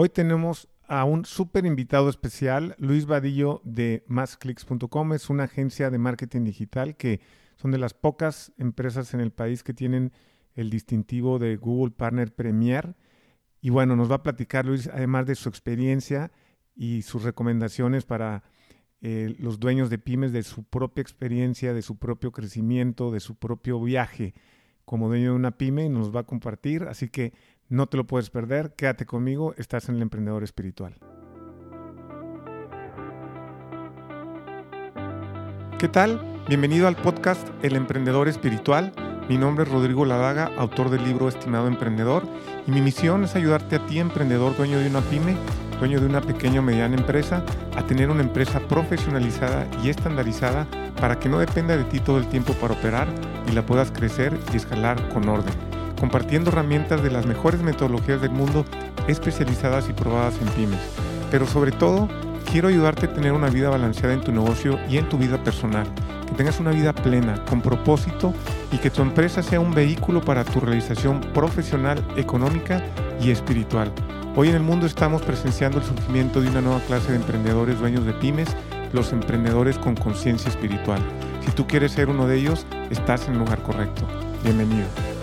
Hoy tenemos a un súper invitado especial, Luis Vadillo de MásClicks.com. Es una agencia de marketing digital que son de las pocas empresas en el país que tienen el distintivo de Google Partner Premier. Y bueno, nos va a platicar Luis, además de su experiencia y sus recomendaciones para eh, los dueños de pymes, de su propia experiencia, de su propio crecimiento, de su propio viaje como dueño de una pyme y nos va a compartir. Así que no te lo puedes perder, quédate conmigo, estás en el emprendedor espiritual. ¿Qué tal? Bienvenido al podcast El Emprendedor Espiritual. Mi nombre es Rodrigo Ladaga, autor del libro Estimado Emprendedor, y mi misión es ayudarte a ti, emprendedor, dueño de una pyme, dueño de una pequeña o mediana empresa, a tener una empresa profesionalizada y estandarizada para que no dependa de ti todo el tiempo para operar y la puedas crecer y escalar con orden compartiendo herramientas de las mejores metodologías del mundo especializadas y probadas en pymes. Pero sobre todo, quiero ayudarte a tener una vida balanceada en tu negocio y en tu vida personal, que tengas una vida plena, con propósito y que tu empresa sea un vehículo para tu realización profesional, económica y espiritual. Hoy en el mundo estamos presenciando el surgimiento de una nueva clase de emprendedores dueños de pymes, los emprendedores con conciencia espiritual. Si tú quieres ser uno de ellos, estás en el lugar correcto. Bienvenido.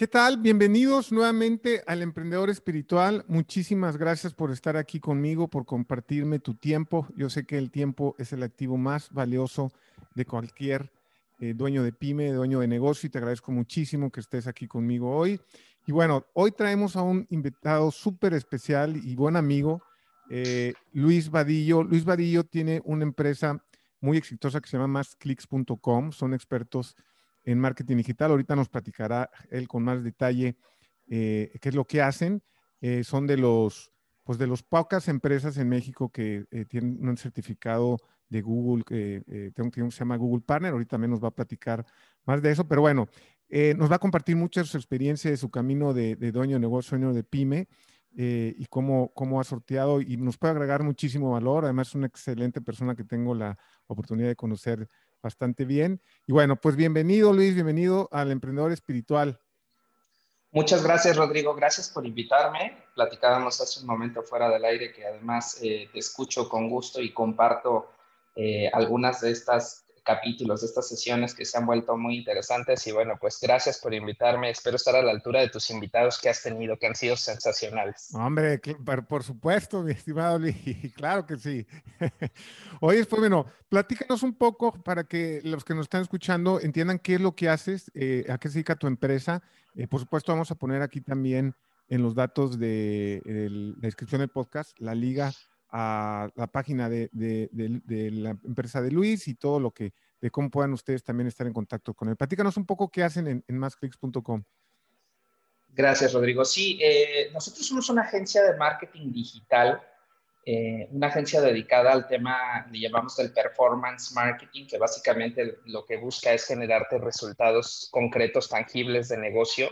¿Qué tal? Bienvenidos nuevamente al Emprendedor Espiritual. Muchísimas gracias por estar aquí conmigo, por compartirme tu tiempo. Yo sé que el tiempo es el activo más valioso de cualquier eh, dueño de pyme, dueño de negocio, y te agradezco muchísimo que estés aquí conmigo hoy. Y bueno, hoy traemos a un invitado súper especial y buen amigo, eh, Luis Vadillo. Luis Vadillo tiene una empresa muy exitosa que se llama másclicks.com. Son expertos en marketing digital. Ahorita nos platicará él con más detalle eh, qué es lo que hacen. Eh, son de los, pues de los pocas empresas en México que eh, tienen un certificado de Google, que tengo que se llama Google Partner. Ahorita también nos va a platicar más de eso, pero bueno, nos va a compartir mucha su experiencia de su camino de, dueño de negocio, dueño de pyme. y cómo, cómo ha sorteado y nos puede agregar muchísimo valor. Además, es una excelente persona que tengo la oportunidad de conocer bastante bien. Y bueno, pues bienvenido Luis, bienvenido al Emprendedor Espiritual. Muchas gracias Rodrigo, gracias por invitarme. Platicábamos hace un momento fuera del aire que además eh, te escucho con gusto y comparto eh, algunas de estas capítulos, de estas sesiones que se han vuelto muy interesantes. Y bueno, pues gracias por invitarme. Espero estar a la altura de tus invitados que has tenido, que han sido sensacionales. Hombre, por supuesto, mi estimado Luis, claro que sí. Oye, pues bueno, platícanos un poco para que los que nos están escuchando entiendan qué es lo que haces, eh, a qué se dedica tu empresa. Eh, por supuesto, vamos a poner aquí también en los datos de la descripción del podcast la liga a la página de, la empresa de Luis y todo lo que, de cómo puedan ustedes también estar en contacto con él. Platícanos un poco qué hacen en, en másclicks.com. Gracias, Rodrigo. Sí, eh, nosotros somos una agencia de marketing digital, eh, una agencia dedicada al tema, le llamamos el performance marketing, que básicamente lo que busca es generarte resultados concretos, tangibles de negocio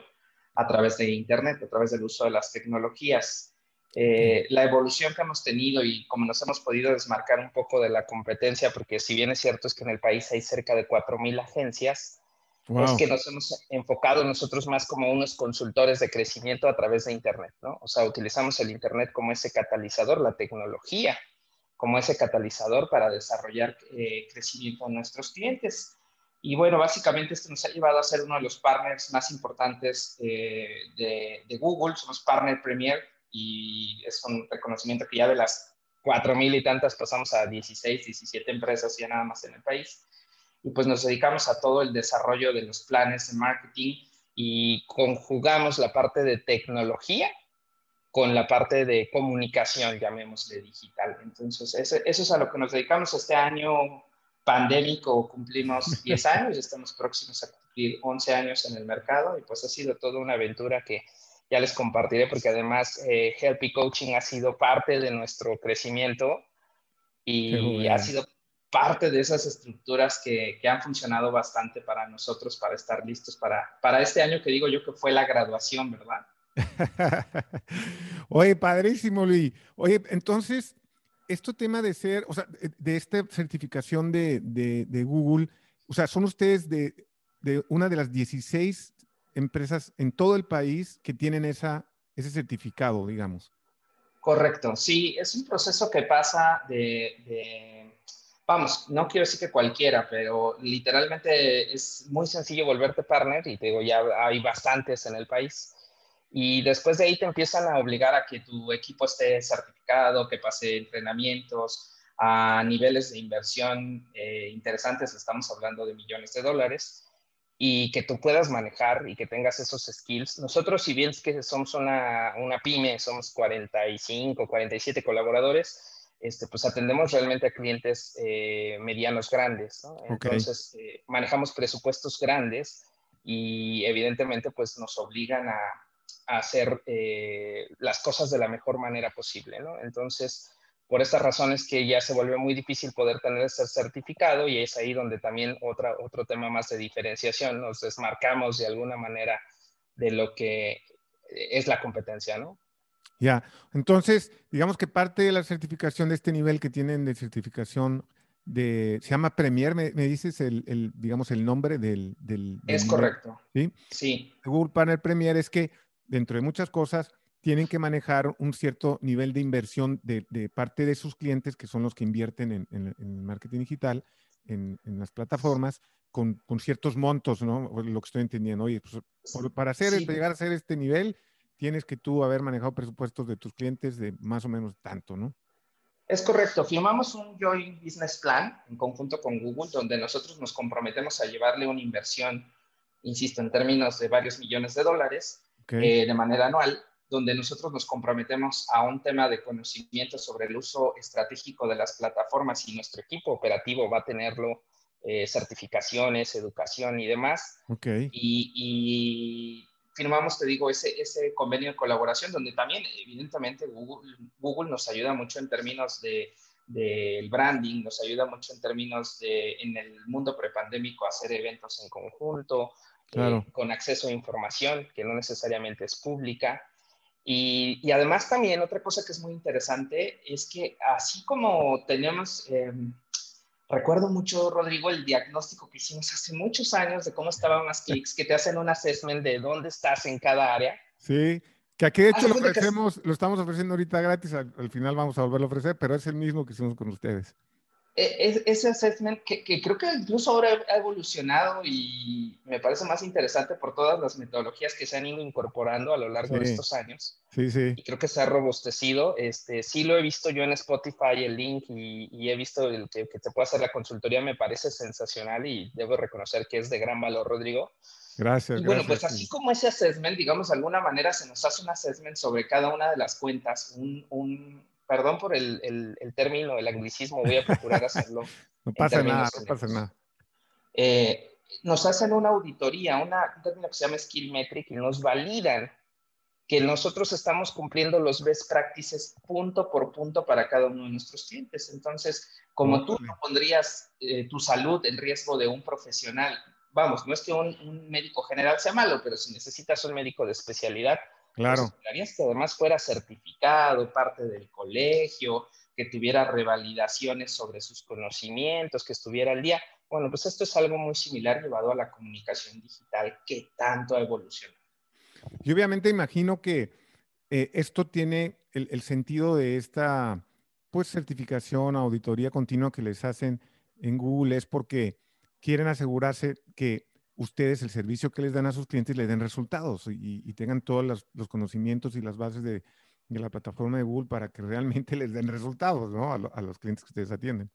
a través de Internet, a través del uso de las tecnologías. Eh, la evolución que hemos tenido y como nos hemos podido desmarcar un poco de la competencia, porque si bien es cierto es que en el país hay cerca de 4.000 agencias, es que nos hemos enfocado nosotros más como unos consultores de crecimiento a través de Internet, ¿no? O sea, utilizamos el Internet como ese catalizador, la tecnología como ese catalizador para desarrollar eh, crecimiento a nuestros clientes. Y bueno, básicamente esto nos ha llevado a ser uno de los partners más importantes eh, de, de Google, somos partner premier y es un reconocimiento que ya de las cuatro mil y tantas pasamos a 16, 17 empresas ya nada más en el país. Y pues nos dedicamos a todo el desarrollo de los planes de marketing y conjugamos la parte de tecnología con la parte de comunicación, llamémosle digital. Entonces, eso, eso es a lo que nos dedicamos este año pandémico, cumplimos 10 años, estamos próximos a cumplir 11 años en el mercado y pues ha sido toda una aventura que ya les compartiré porque además eh, Helpy Coaching ha sido parte de nuestro crecimiento y ha sido parte de esas estructuras que, que, han funcionado bastante para nosotros para estar listos para, para este año que digo yo que fue la graduación, ¿verdad? Oye, padrísimo, Luis. Oye, entonces, esto tema de ser, o sea, de, esta certificación de, de, de, Google, o sea, son ustedes de, de una de las 16 empresas en todo el país que tienen esa, ese certificado, digamos. Correcto, sí, es un proceso que pasa de, vamos, no quiero decir que cualquiera, pero literalmente es muy sencillo volverte partner y te digo, ya hay bastantes en el país. Y después de ahí te empiezan a obligar a que tu equipo esté certificado, que pase entrenamientos a niveles de inversión eh, interesantes, estamos hablando de millones de dólares y que tú puedas manejar y que tengas esos skills. Nosotros, si bien es que somos una, una pyme, somos 45, 47 colaboradores, este, pues atendemos realmente a clientes eh, medianos grandes, ¿no? Entonces, eh, manejamos presupuestos grandes y evidentemente pues nos obligan a, a hacer eh, las cosas de la mejor manera posible, ¿no? Entonces, por estas razones que ya se vuelve muy difícil poder tener ese certificado y es ahí donde también otra, otro tema más de diferenciación, nos desmarcamos de alguna manera de lo que es la competencia, ¿no? Ya, entonces, digamos que parte de la certificación de este nivel que tienen de certificación de, se llama Premier, me, dices el, digamos, el nombre del... del, es correcto. ¿Sí? Sí. Google Partner Premier es que, dentro de muchas cosas, tienen que manejar un cierto nivel de inversión de, parte de sus clientes, que son los que invierten en, en, marketing digital, en, las plataformas, con, con, ciertos montos, ¿no? Lo que estoy entendiendo. Oye, pues, para hacer, llegar a ser este nivel, tienes que tú haber manejado presupuestos de tus clientes de más o menos tanto, ¿no? Es correcto. Firmamos un Joint Business Plan en conjunto con Google, donde nosotros nos comprometemos a llevarle una inversión, insisto, en términos de varios millones de dólares eh, de manera anual donde nosotros nos comprometemos a un tema de conocimiento sobre el uso estratégico de las plataformas y nuestro equipo operativo va a tenerlo, eh, certificaciones, educación y demás. Okay. Y, firmamos, te digo, ese, ese convenio de colaboración donde también, evidentemente, Google, Google nos ayuda mucho en términos de del branding, nos ayuda mucho en términos de, en el mundo prepandémico, hacer eventos en conjunto, claro. Eh, con acceso a información que no necesariamente es pública. Y, además también otra cosa que es muy interesante es que así como tenemos, em, recuerdo mucho, Rodrigo, el diagnóstico que hicimos hace muchos años de cómo estaban las clics, que te hacen un assessment de dónde estás en cada área. Sí, que aquí de hecho lo ofrecemos, lo estamos ofreciendo ahorita gratis, al, al, final vamos a volverlo a ofrecer, pero es el mismo que hicimos con ustedes. E, ese assessment que, creo que incluso ahora ha evolucionado y me parece más interesante por todas las metodologías que se han ido incorporando a lo largo de estos años. Sí, sí. Y creo que se ha robustecido. Este, sí lo he visto yo en Spotify, el link, y, he visto el que, que, te puede hacer la consultoría, me parece sensacional y debo reconocer que es de gran valor, Rodrigo. Gracias. Y bueno, pues así como ese assessment, digamos, de alguna manera se nos hace un assessment sobre cada una de las cuentas, un, un perdón por el, el, término, el anglicismo, voy a procurar hacerlo. no pasa nada, no pasa nada. Eh, nos hacen una auditoría, una, un término que se llama Skill Metric, y nos validan que nosotros estamos cumpliendo los best practices punto por punto para cada uno de nuestros clientes. Entonces, como tú no pondrías eh, tu salud en riesgo de un profesional, vamos, no es que un, un, médico general sea malo, pero si necesitas un médico de especialidad, Claro. Pues que además fuera certificado, parte del colegio, que tuviera revalidaciones sobre sus conocimientos, que estuviera al día. Bueno, pues esto es algo muy similar llevado a la comunicación digital que tanto ha evolucionado. Y obviamente imagino que eh, esto tiene el, el, sentido de esta pues certificación, auditoría continua que les hacen en Google es porque quieren asegurarse que ustedes el servicio que les dan a sus clientes les den resultados y, tengan todos los, conocimientos y las bases de, la plataforma de Google para que realmente les den resultados ¿no? a, los clientes que ustedes atienden.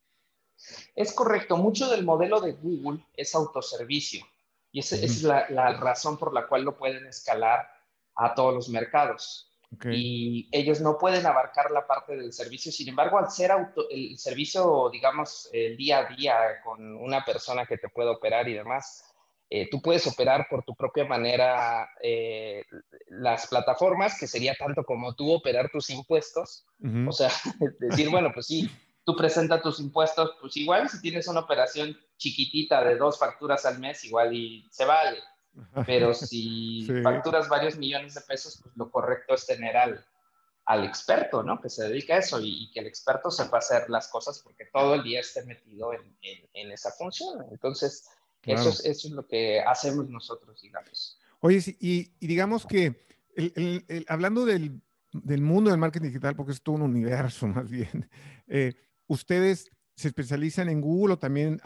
Es correcto, mucho del modelo de Google es autoservicio y esa, es la, razón por la cual lo pueden escalar a todos los mercados. Y ellos no pueden abarcar la parte del servicio, sin embargo, al ser auto, el servicio, digamos, el día a día con una persona que te puede operar y demás, eh, tú puedes operar por tu propia manera eh, las plataformas, que sería tanto como tú operar tus impuestos. O sea, decir, bueno, pues sí, tú presentas tus impuestos, pues igual si tienes una operación chiquitita de dos facturas al mes, igual y se vale. Pero si facturas varios millones de pesos, pues lo correcto es tener al, al experto, ¿no? Que se dedica a eso y, que el experto sepa hacer las cosas porque todo el día esté metido en, en esa función. Entonces, eso, es, eso, es, lo que hacemos nosotros, digamos. Oye, y, digamos que hablando del, mundo del marketing digital, porque es todo un universo más bien, eh, ustedes se especializan en Google o también,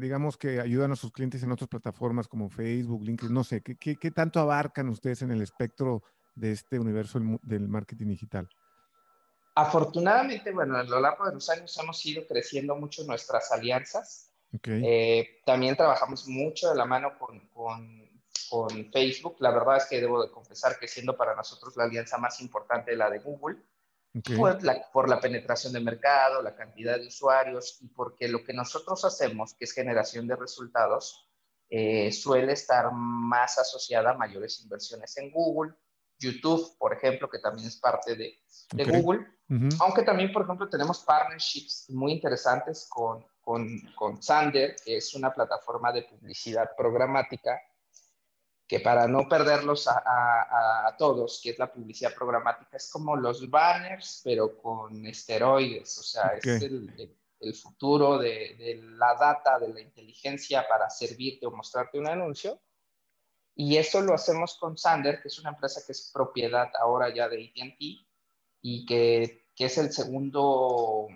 digamos, que ayudan a sus clientes en otras plataformas como Facebook, LinkedIn, no sé, ¿qué, qué, tanto abarcan ustedes en el espectro de este universo del marketing digital? Afortunadamente, bueno, a lo largo de los años hemos ido creciendo mucho nuestras alianzas. Eh, también trabajamos mucho de la mano con, con, con, Facebook. La verdad es que debo de confesar que siendo para nosotros la alianza más importante la de Google, por, la, por la penetración de mercado, la cantidad de usuarios y porque lo que nosotros hacemos, que es generación de resultados, eh, suele estar más asociada a mayores inversiones en Google, YouTube, por ejemplo, que también es parte de, de Google, aunque también, por ejemplo, tenemos partnerships muy interesantes con, con, con Sander, que es una plataforma de publicidad programática que para no perderlos a, todos, que es la publicidad programática, es como los banners, pero con esteroides, o sea, es el, el, futuro de, de, la data, de la inteligencia para servirte o mostrarte un anuncio. Y eso lo hacemos con Sander, que es una empresa que es propiedad ahora ya de ATT y que, que es el segundo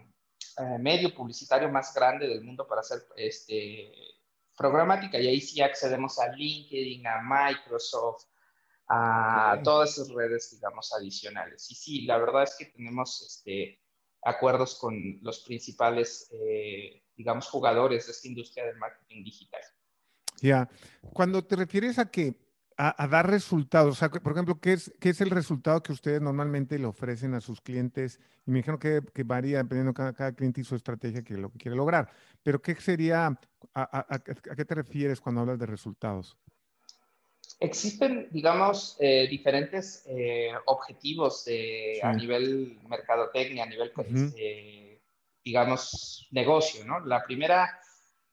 eh, medio publicitario más grande del mundo para hacer este, programática y ahí sí accedemos a LinkedIn, a Microsoft, a todas esas redes, digamos, adicionales. Y sí, la verdad es que tenemos este, acuerdos con los principales, eh, digamos, jugadores de esta industria del marketing digital. Ya, cuando te refieres a que a, dar resultados, o sea, por ejemplo, ¿qué es, ¿qué es el resultado que ustedes normalmente le ofrecen a sus clientes? Y me dijeron que, que varía dependiendo cada, cada cliente y su estrategia que lo que quiere lograr. Pero ¿qué sería, a, qué te refieres cuando hablas de resultados? Existen, digamos, eh, diferentes eh, objetivos a nivel mercadotecnia, a nivel, este, digamos, negocio, ¿no? La primera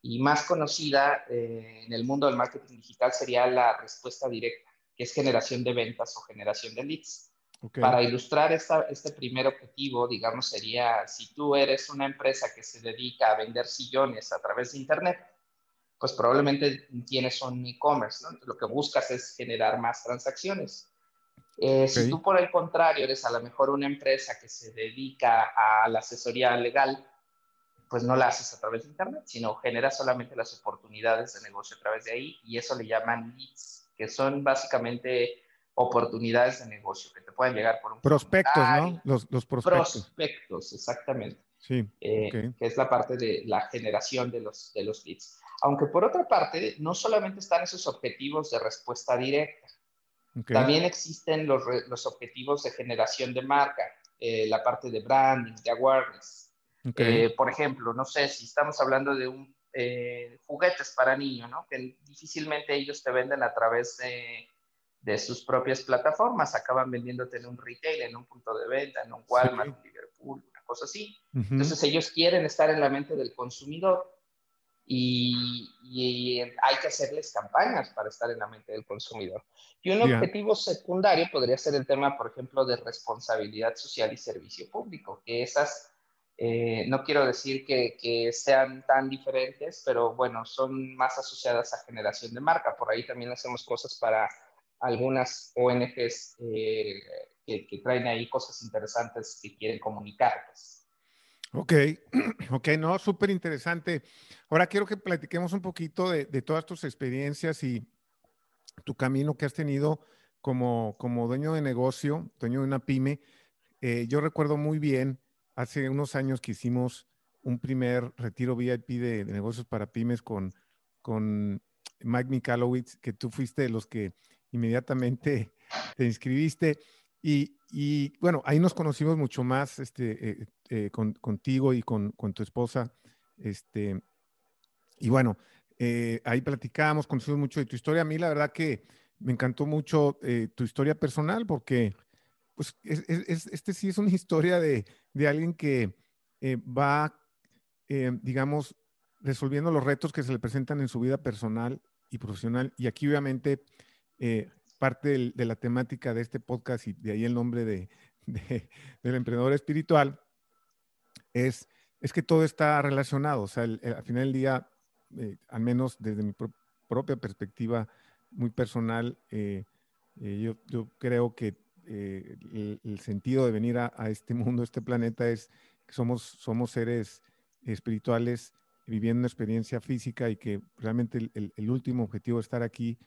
y más conocida eh, en el mundo del marketing digital sería la respuesta directa, que es generación de ventas o generación de leads. Para ilustrar esta, este primer objetivo, digamos, sería si tú eres una empresa que se dedica a vender sillones a través de Internet, pues probablemente tienes un e-commerce, ¿no? Lo que buscas es generar más transacciones. Eh, si tú, por el contrario, eres a lo mejor una empresa que se dedica a la asesoría legal, pues no la haces a través de Internet, sino generas solamente las oportunidades de negocio a través de ahí y eso le llaman leads, que son básicamente oportunidades de negocio que te pueden llegar por un prospectos, ¿no? Los, los, prospectos. Prospectos, exactamente. Sí. Eh, que es la parte de la generación de los, de los leads. Aunque por otra parte, no solamente están esos objetivos de respuesta directa, también existen los, los, objetivos de generación de marca, eh, la parte de branding, de awareness. Eh, por ejemplo, no sé si estamos hablando de un eh, juguetes para niños, ¿no? Que difícilmente ellos te venden a través de, de, sus propias plataformas, acaban vendiéndote en un retail, en un punto de venta, en un Walmart, en Liverpool, una cosa así. Entonces ellos quieren estar en la mente del consumidor y, y, hay que hacerles campañas para estar en la mente del consumidor. Y un objetivo secundario podría ser el tema, por ejemplo, de responsabilidad social y servicio público, que esas eh, no quiero decir que, sean tan diferentes, pero bueno, son más asociadas a generación de marca. Por ahí también hacemos cosas para algunas ONGs eh, que, traen ahí cosas interesantes que quieren comunicar. Ok, ok, no, súper interesante. Ahora quiero que platiquemos un poquito de, todas tus experiencias y tu camino que has tenido como, como dueño de negocio, dueño de una pyme. Eh, yo recuerdo muy bien hace unos años que hicimos un primer retiro VIP de, negocios para pymes con, con Mike Mikalowicz, que tú fuiste de los que inmediatamente te inscribiste. Y, bueno, ahí nos conocimos mucho más este, eh, eh, contigo y con, tu esposa. Este, y bueno, eh, ahí platicamos, conocimos mucho de tu historia. A mí la verdad que me encantó mucho tu historia personal porque pues es, este sí es una historia de, alguien que eh, va, eh, digamos, resolviendo los retos que se le presentan en su vida personal y profesional. Y aquí obviamente eh, parte de la temática de este podcast y de ahí el nombre de, del emprendedor espiritual es, es que todo está relacionado. O sea, al final del día, al menos desde mi propia perspectiva, muy personal. Yo, creo que el, el, sentido de venir a, este mundo, a este planeta, es que somos, somos seres espirituales viviendo experiencia física y que realmente el, el último objetivo de estar aquí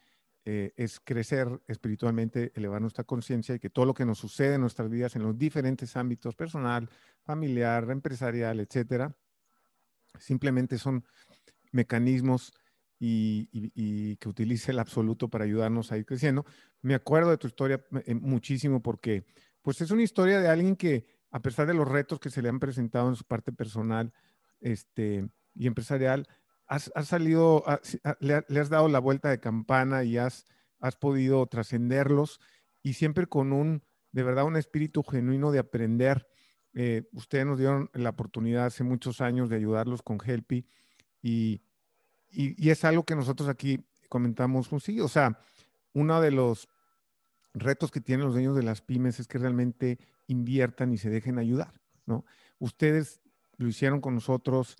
eh, es crecer espiritualmente, elevar nuestra conciencia y que todo lo que nos sucede en nuestras vidas en los diferentes ámbitos, personal, familiar, empresarial, etcétera, simplemente son mecanismos y, que utilice el absoluto para ayudarnos a ir creciendo. Me acuerdo de tu historia eh, muchísimo porque pues es una historia de alguien que a pesar de los retos que se le han presentado en su parte personal este, y empresarial, has, salido, le, has dado la vuelta de campana y has, has podido trascenderlos y siempre con un, de verdad, un espíritu genuino de aprender. Eh, ustedes nos dieron la oportunidad hace muchos años de ayudarlos con Helpy y, y, es algo que nosotros aquí comentamos, pues sí, o sea, uno de los retos que tienen los dueños de las pymes es que realmente inviertan y se dejen ayudar, ¿no? Ustedes lo hicieron con nosotros,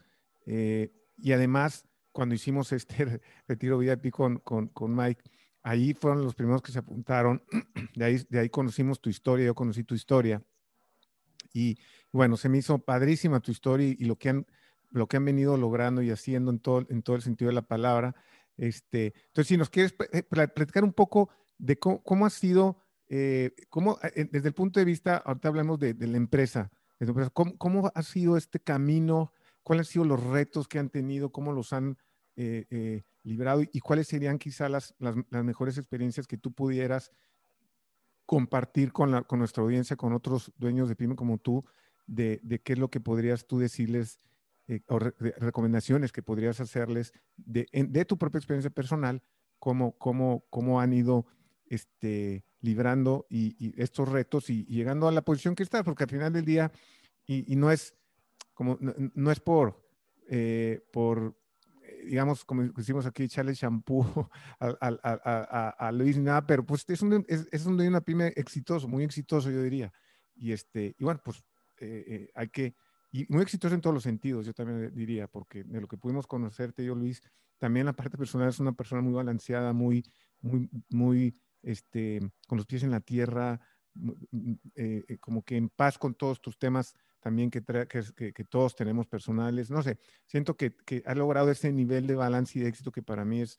eh, y además, cuando hicimos este retiro VIP con, con, con Mike, ahí fueron los primeros que se apuntaron. De ahí, de ahí conocimos tu historia, yo conocí tu historia. Y bueno, se me hizo padrísima tu historia y, lo, que han, lo que han venido logrando y haciendo en todo, en todo el sentido de la palabra. Este, entonces, si nos quieres eh, platicar un poco de cómo, ha sido, eh, cómo, eh, desde el punto de vista, ahorita hablamos de, la empresa, ¿cómo, ¿cómo, ha sido este camino cuáles han sido los retos que han tenido, cómo los han eh, eh, librado y cuáles serían quizá las, las, mejores experiencias que tú pudieras compartir con, la, con nuestra audiencia, con otros dueños de pyme como tú, de, de qué es lo que podrías tú decirles eh, o recomendaciones que podrías hacerles de, de, tu propia experiencia personal, cómo, cómo, cómo han ido este, librando y, estos retos y, llegando a la posición que estás, porque al final del día, y, y no es como no, es por, eh, por, eh, digamos, como decimos aquí, echarle shampoo a, a, Luis ni nada, pero pues es un, es, es un una pyme exitoso, muy exitoso, yo diría. Y, este, y bueno, pues eh, hay que, y muy exitoso en todos los sentidos, yo también diría, porque de lo que pudimos conocerte, yo, Luis, también la parte personal es una persona muy balanceada, muy, muy, muy, este, con los pies en la tierra, como que en paz con todos tus temas también que, que, que, todos tenemos personales. No sé, siento que, que, ha logrado ese nivel de balance y de éxito que para mí es,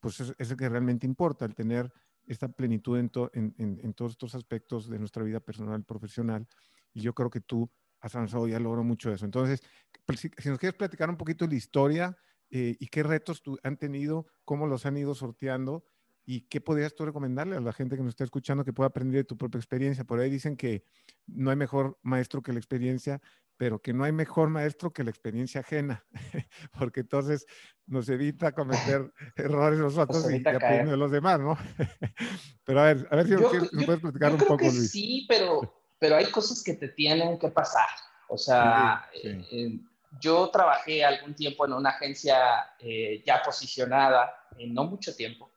pues es, el que realmente importa, el tener esta plenitud en, en, en, todos estos aspectos de nuestra vida personal, profesional. Y yo creo que tú has avanzado y has logrado mucho eso. Entonces, pues, si, nos quieres platicar un poquito la historia eh, y qué retos tú han tenido, cómo los han ido sorteando ¿Y qué podrías tú recomendarle a la gente que nos está escuchando que pueda aprender de tu propia experiencia? Por ahí dicen que no hay mejor maestro que la experiencia, pero que no hay mejor maestro que la experiencia ajena, porque entonces nos evita cometer errores nosotros y, aprender de los demás, ¿no? pero a ver, a ver si nos, puedes platicar un poco, Luis. Sí, pero, pero hay cosas que te tienen que pasar. O sea, eh, eh, yo trabajé algún tiempo en una agencia eh, ya posicionada, en no mucho tiempo,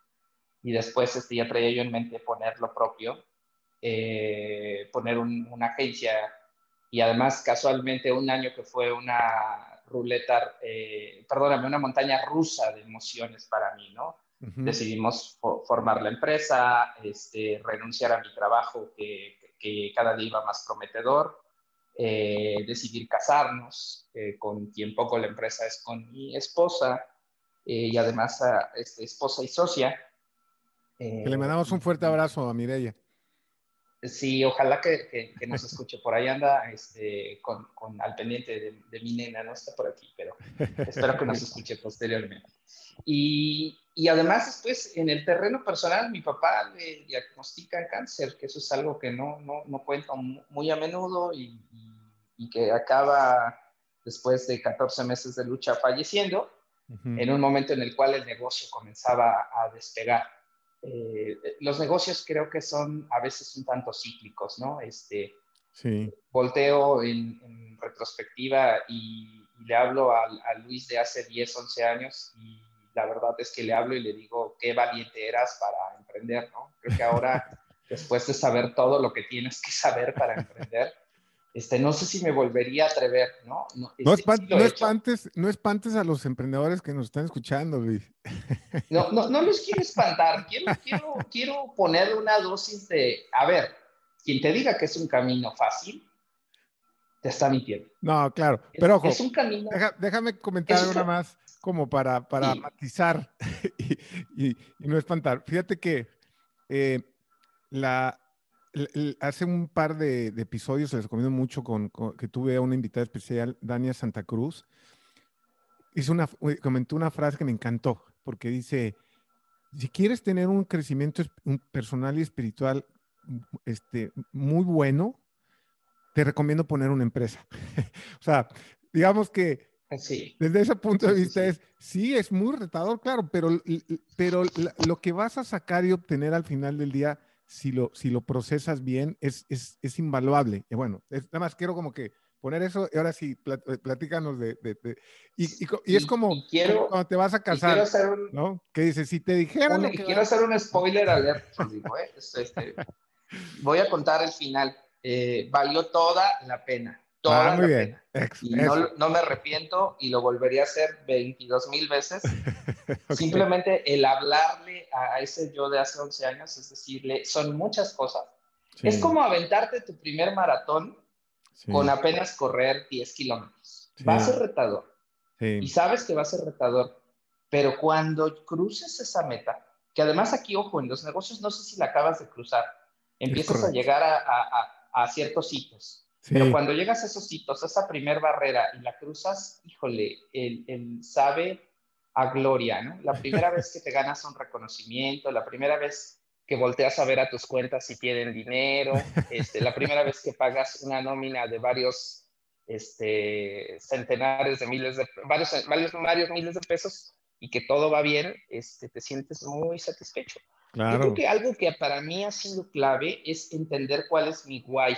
y después este, ya traía yo en mente poner lo propio, eh, poner una agencia y además casualmente un año que fue una ruleta, eh, perdóname, una montaña rusa de emociones para mí, ¿no? Decidimos formar la empresa, este, renunciar a mi trabajo que, que cada día iba más prometedor, eh, decidir casarnos, con quien poco la empresa es con mi esposa y además este, esposa y socia que le mandamos un fuerte abrazo a Mireya. Sí, ojalá que, que, nos escuche. Por ahí anda este, con, con, al pendiente de, de, mi nena, no está por aquí, pero espero que nos escuche posteriormente. Y, y, además, después, en el terreno personal, mi papá le diagnostica cáncer, que eso es algo que no, no, no cuento muy a menudo y, y, que acaba después de 14 meses de lucha falleciendo, en un momento en el cual el negocio comenzaba a despegar. Eh, los negocios creo que son a veces un tanto cíclicos, ¿no? Este, sí. Volteo en, retrospectiva y, le hablo a, Luis de hace 10, 11 años y la verdad es que le hablo y le digo qué valiente eras para emprender, ¿no? Creo que ahora, después de saber todo lo que tienes que saber para emprender, este, no sé si me volvería a atrever, ¿no? No, no, este, espantes, no espantes a los emprendedores que nos están escuchando, Luis. No, no, no los quiero espantar, quiero, quiero, quiero ponerle una dosis de, a ver, quien te diga que es un camino fácil, te está mintiendo. No, claro, pero ojo, es un camino. déjame comentar una más como para, para matizar y, no espantar. Fíjate que eh, la, hace un par de, episodios, les recomiendo mucho, con, que tuve a una invitada especial, Dania Santa Cruz, hizo una, comentó una frase que me encantó, porque dice, si quieres tener un crecimiento personal y espiritual este, muy bueno, te recomiendo poner una empresa. o sea, digamos que desde ese punto de vista es, sí, es muy retador, claro, pero, pero lo que vas a sacar y obtener al final del día si lo, si lo procesas bien, es, es, es invaluable. Y bueno, nada más quiero como que poner eso y ahora sí, eh, platícanos de... y, y, es como quiero, cuando te vas a casar, ¿no? Que dices, si te dijeron... quiero hacer un spoiler alert, digo, ¿eh? este, voy a contar el final. Eh, valió toda la pena. Ah, muy bien. y no, no, me arrepiento y lo volvería a hacer 22 mil veces. Simplemente el hablarle a ese yo de hace 11 años, es decirle, son muchas cosas. Es como aventarte tu primer maratón con apenas correr 10 kilómetros. Va a ser retador. Y sabes que va a ser retador. Pero cuando cruces esa meta, que además aquí, ojo, en los negocios no sé si la acabas de cruzar, empiezas a llegar a, a, a ciertos hitos pero cuando llegas a esos hitos, a esa primer barrera y la cruzas, híjole, el, sabe a gloria, ¿no? La primera vez que te ganas un reconocimiento, la primera vez que volteas a ver a tus cuentas si tienen dinero, este, la primera vez que pagas una nómina de varios este, centenares de miles de, varios, varios, varios miles de pesos y que todo va bien, este, te sientes muy satisfecho. Claro. Yo creo que algo que para mí ha sido clave es entender cuál es mi why,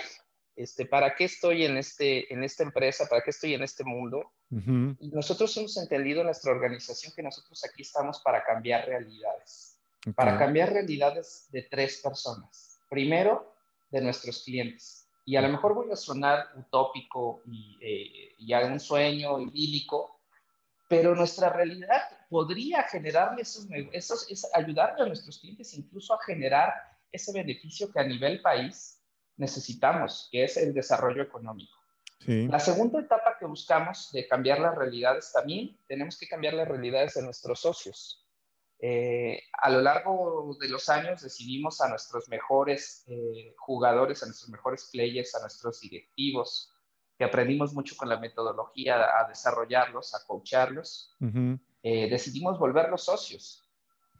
este, ¿para qué estoy en, este, en esta empresa? ¿Para qué estoy en este mundo? Y nosotros hemos entendido en nuestra organización que nosotros aquí estamos para cambiar realidades, para cambiar realidades de tres personas. Primero, de nuestros clientes. Y a lo mejor voy a sonar utópico y, eh, y a un sueño idílico, pero nuestra realidad podría generarle esos, esos es ayudarle a nuestros clientes incluso a generar ese beneficio que a nivel país necesitamos, que es el desarrollo económico. La segunda etapa que buscamos de cambiar las realidades también, tenemos que cambiar las realidades de nuestros socios. Eh, a lo largo de los años decidimos a nuestros mejores eh, jugadores, a nuestros mejores players, a nuestros directivos, que aprendimos mucho con la metodología a desarrollarlos, a coacharlos, eh, decidimos volverlos socios.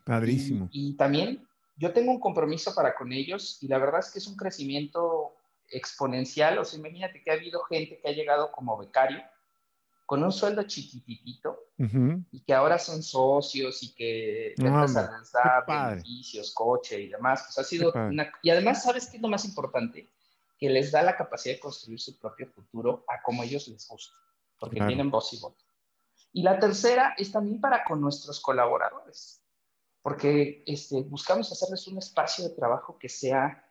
Padrísimo. y, también yo tengo un compromiso para con ellos y la verdad es que es un crecimiento exponencial. O sea, imagínate que ha habido gente que ha llegado como becario con un sueldo chiquititito y que ahora son socios y que no, les da beneficios, coche y demás. Pues ha sido una... Y además, ¿sabes qué es lo más importante? Que les da la capacidad de construir su propio futuro a como ellos les gusta, porque tienen voz y voto. Y la tercera es también para con nuestros colaboradores porque este, buscamos hacerles un espacio de trabajo que sea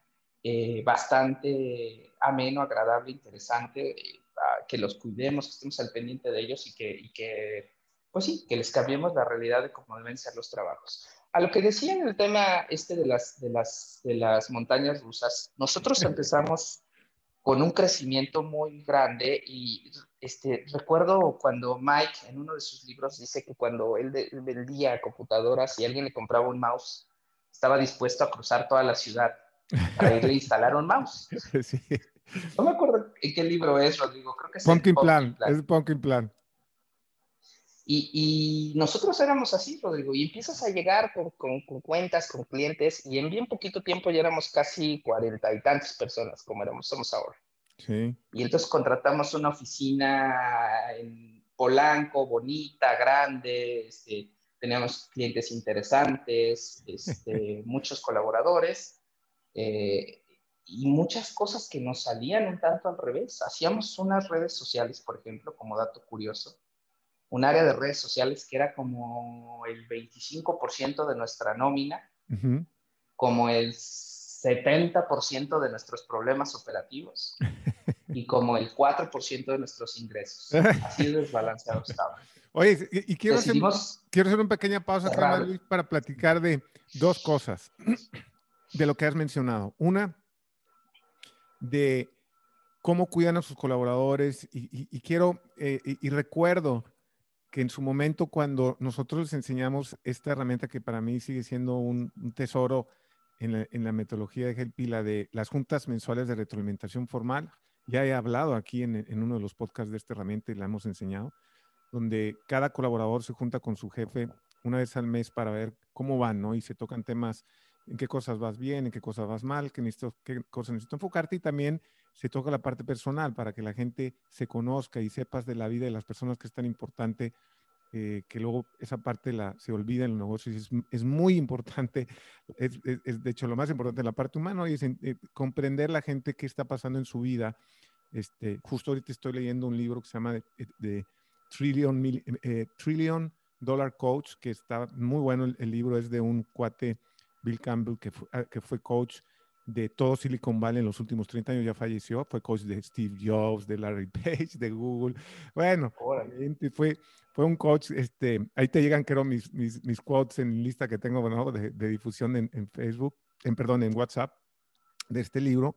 eh, bastante ameno, agradable, interesante, eh, que los cuidemos, que estemos al pendiente de ellos y que, y que, pues sí, que les cambiemos la realidad de cómo deben ser los trabajos. A lo que decía en el tema este de las, de las, de las montañas rusas, nosotros empezamos con un crecimiento muy grande y este, recuerdo cuando Mike en uno de sus libros dice que cuando él, vendía computadoras y alguien le compraba un mouse, estaba dispuesto a cruzar toda la ciudad para irle a instalar un mouse. No me acuerdo en qué libro es, Rodrigo. Creo que es Pumpkin, Plan. Es Pumpkin Plan. Y, nosotros éramos así, Rodrigo, y empiezas a llegar con, con, cuentas, con clientes, y en bien poquito tiempo ya éramos casi cuarenta y tantas personas como éramos, somos ahora. Sí. Y entonces contratamos una oficina en Polanco, bonita, grande, este, teníamos clientes interesantes, este, muchos colaboradores, eh, y muchas cosas que nos salían un tanto al revés. Hacíamos unas redes sociales, por ejemplo, como dato curioso, un área de redes sociales que era como el 25% de nuestra nómina, como el 70% de nuestros problemas operativos. y como el 4% de nuestros ingresos. Así de desbalanceado estaba. Oye, y, quiero, hacer, quiero hacer una pequeña pausa para platicar de dos cosas de lo que has mencionado. Una, de cómo cuidan a sus colaboradores y, quiero eh, y, recuerdo que en su momento cuando nosotros les enseñamos esta herramienta que para mí sigue siendo un, tesoro en la, metodología de Help la de las juntas mensuales de retroalimentación formal, ya he hablado aquí en, uno de los podcasts de esta herramienta y la hemos enseñado, donde cada colaborador se junta con su jefe una vez al mes para ver cómo van, ¿no? Y se tocan temas en qué cosas vas bien, en qué cosas vas mal, qué, necesito, qué cosas necesito enfocarte y también se toca la parte personal para que la gente se conozca y sepas de la vida de las personas que es tan importante, eh, que luego esa parte la, se olvida en los negocios. Es, es muy importante, es, es, de hecho lo más importante en la parte humana y es eh, comprender la gente qué está pasando en su vida. Este, justo ahorita estoy leyendo un libro que se llama de, Trillion, eh, Trillion Dollar Coach, que está muy bueno. El, el libro es de un cuate Bill Campbell, que fue, ah, que fue coach de todo Silicon Valley en los últimos 30 años, ya falleció, fue coach de Steve Jobs, de Larry Page, de Google. Bueno, fue, fue un coach, este, ahí te llegan, creo, mis, mis, mis quotes en lista que tengo bueno, de, de, difusión en, en, Facebook, en, perdón, en WhatsApp, de este libro.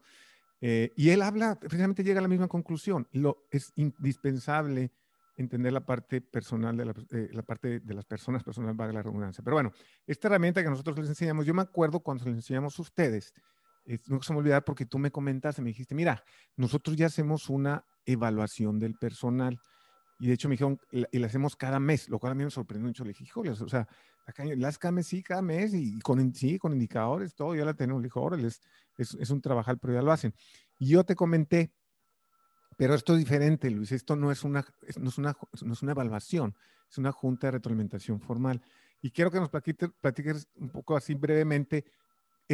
Eh, y él habla, precisamente llega a la misma conclusión. Lo, es indispensable entender la parte personal de la, eh, la, parte de las personas, personal valga la redundancia. Pero bueno, esta herramienta que nosotros les enseñamos, yo me acuerdo cuando les enseñamos a ustedes, no se me olvidar porque tú me comentaste, me dijiste, mira, nosotros ya hacemos una evaluación del personal. Y de hecho me dijeron, y la hacemos cada mes, lo cual a mí me sorprendió mucho. Le dije, híjole, o sea, las cada sí, cada mes, y con, sí, con indicadores, todo, ya la tenemos. Le dije, órale, es, es, es un trabajal, pero ya lo hacen. Y yo te comenté, pero esto es diferente, Luis. Esto no es una, no es una, no es una evaluación, es una junta de retroalimentación formal. Y quiero que nos platiques, un poco así brevemente,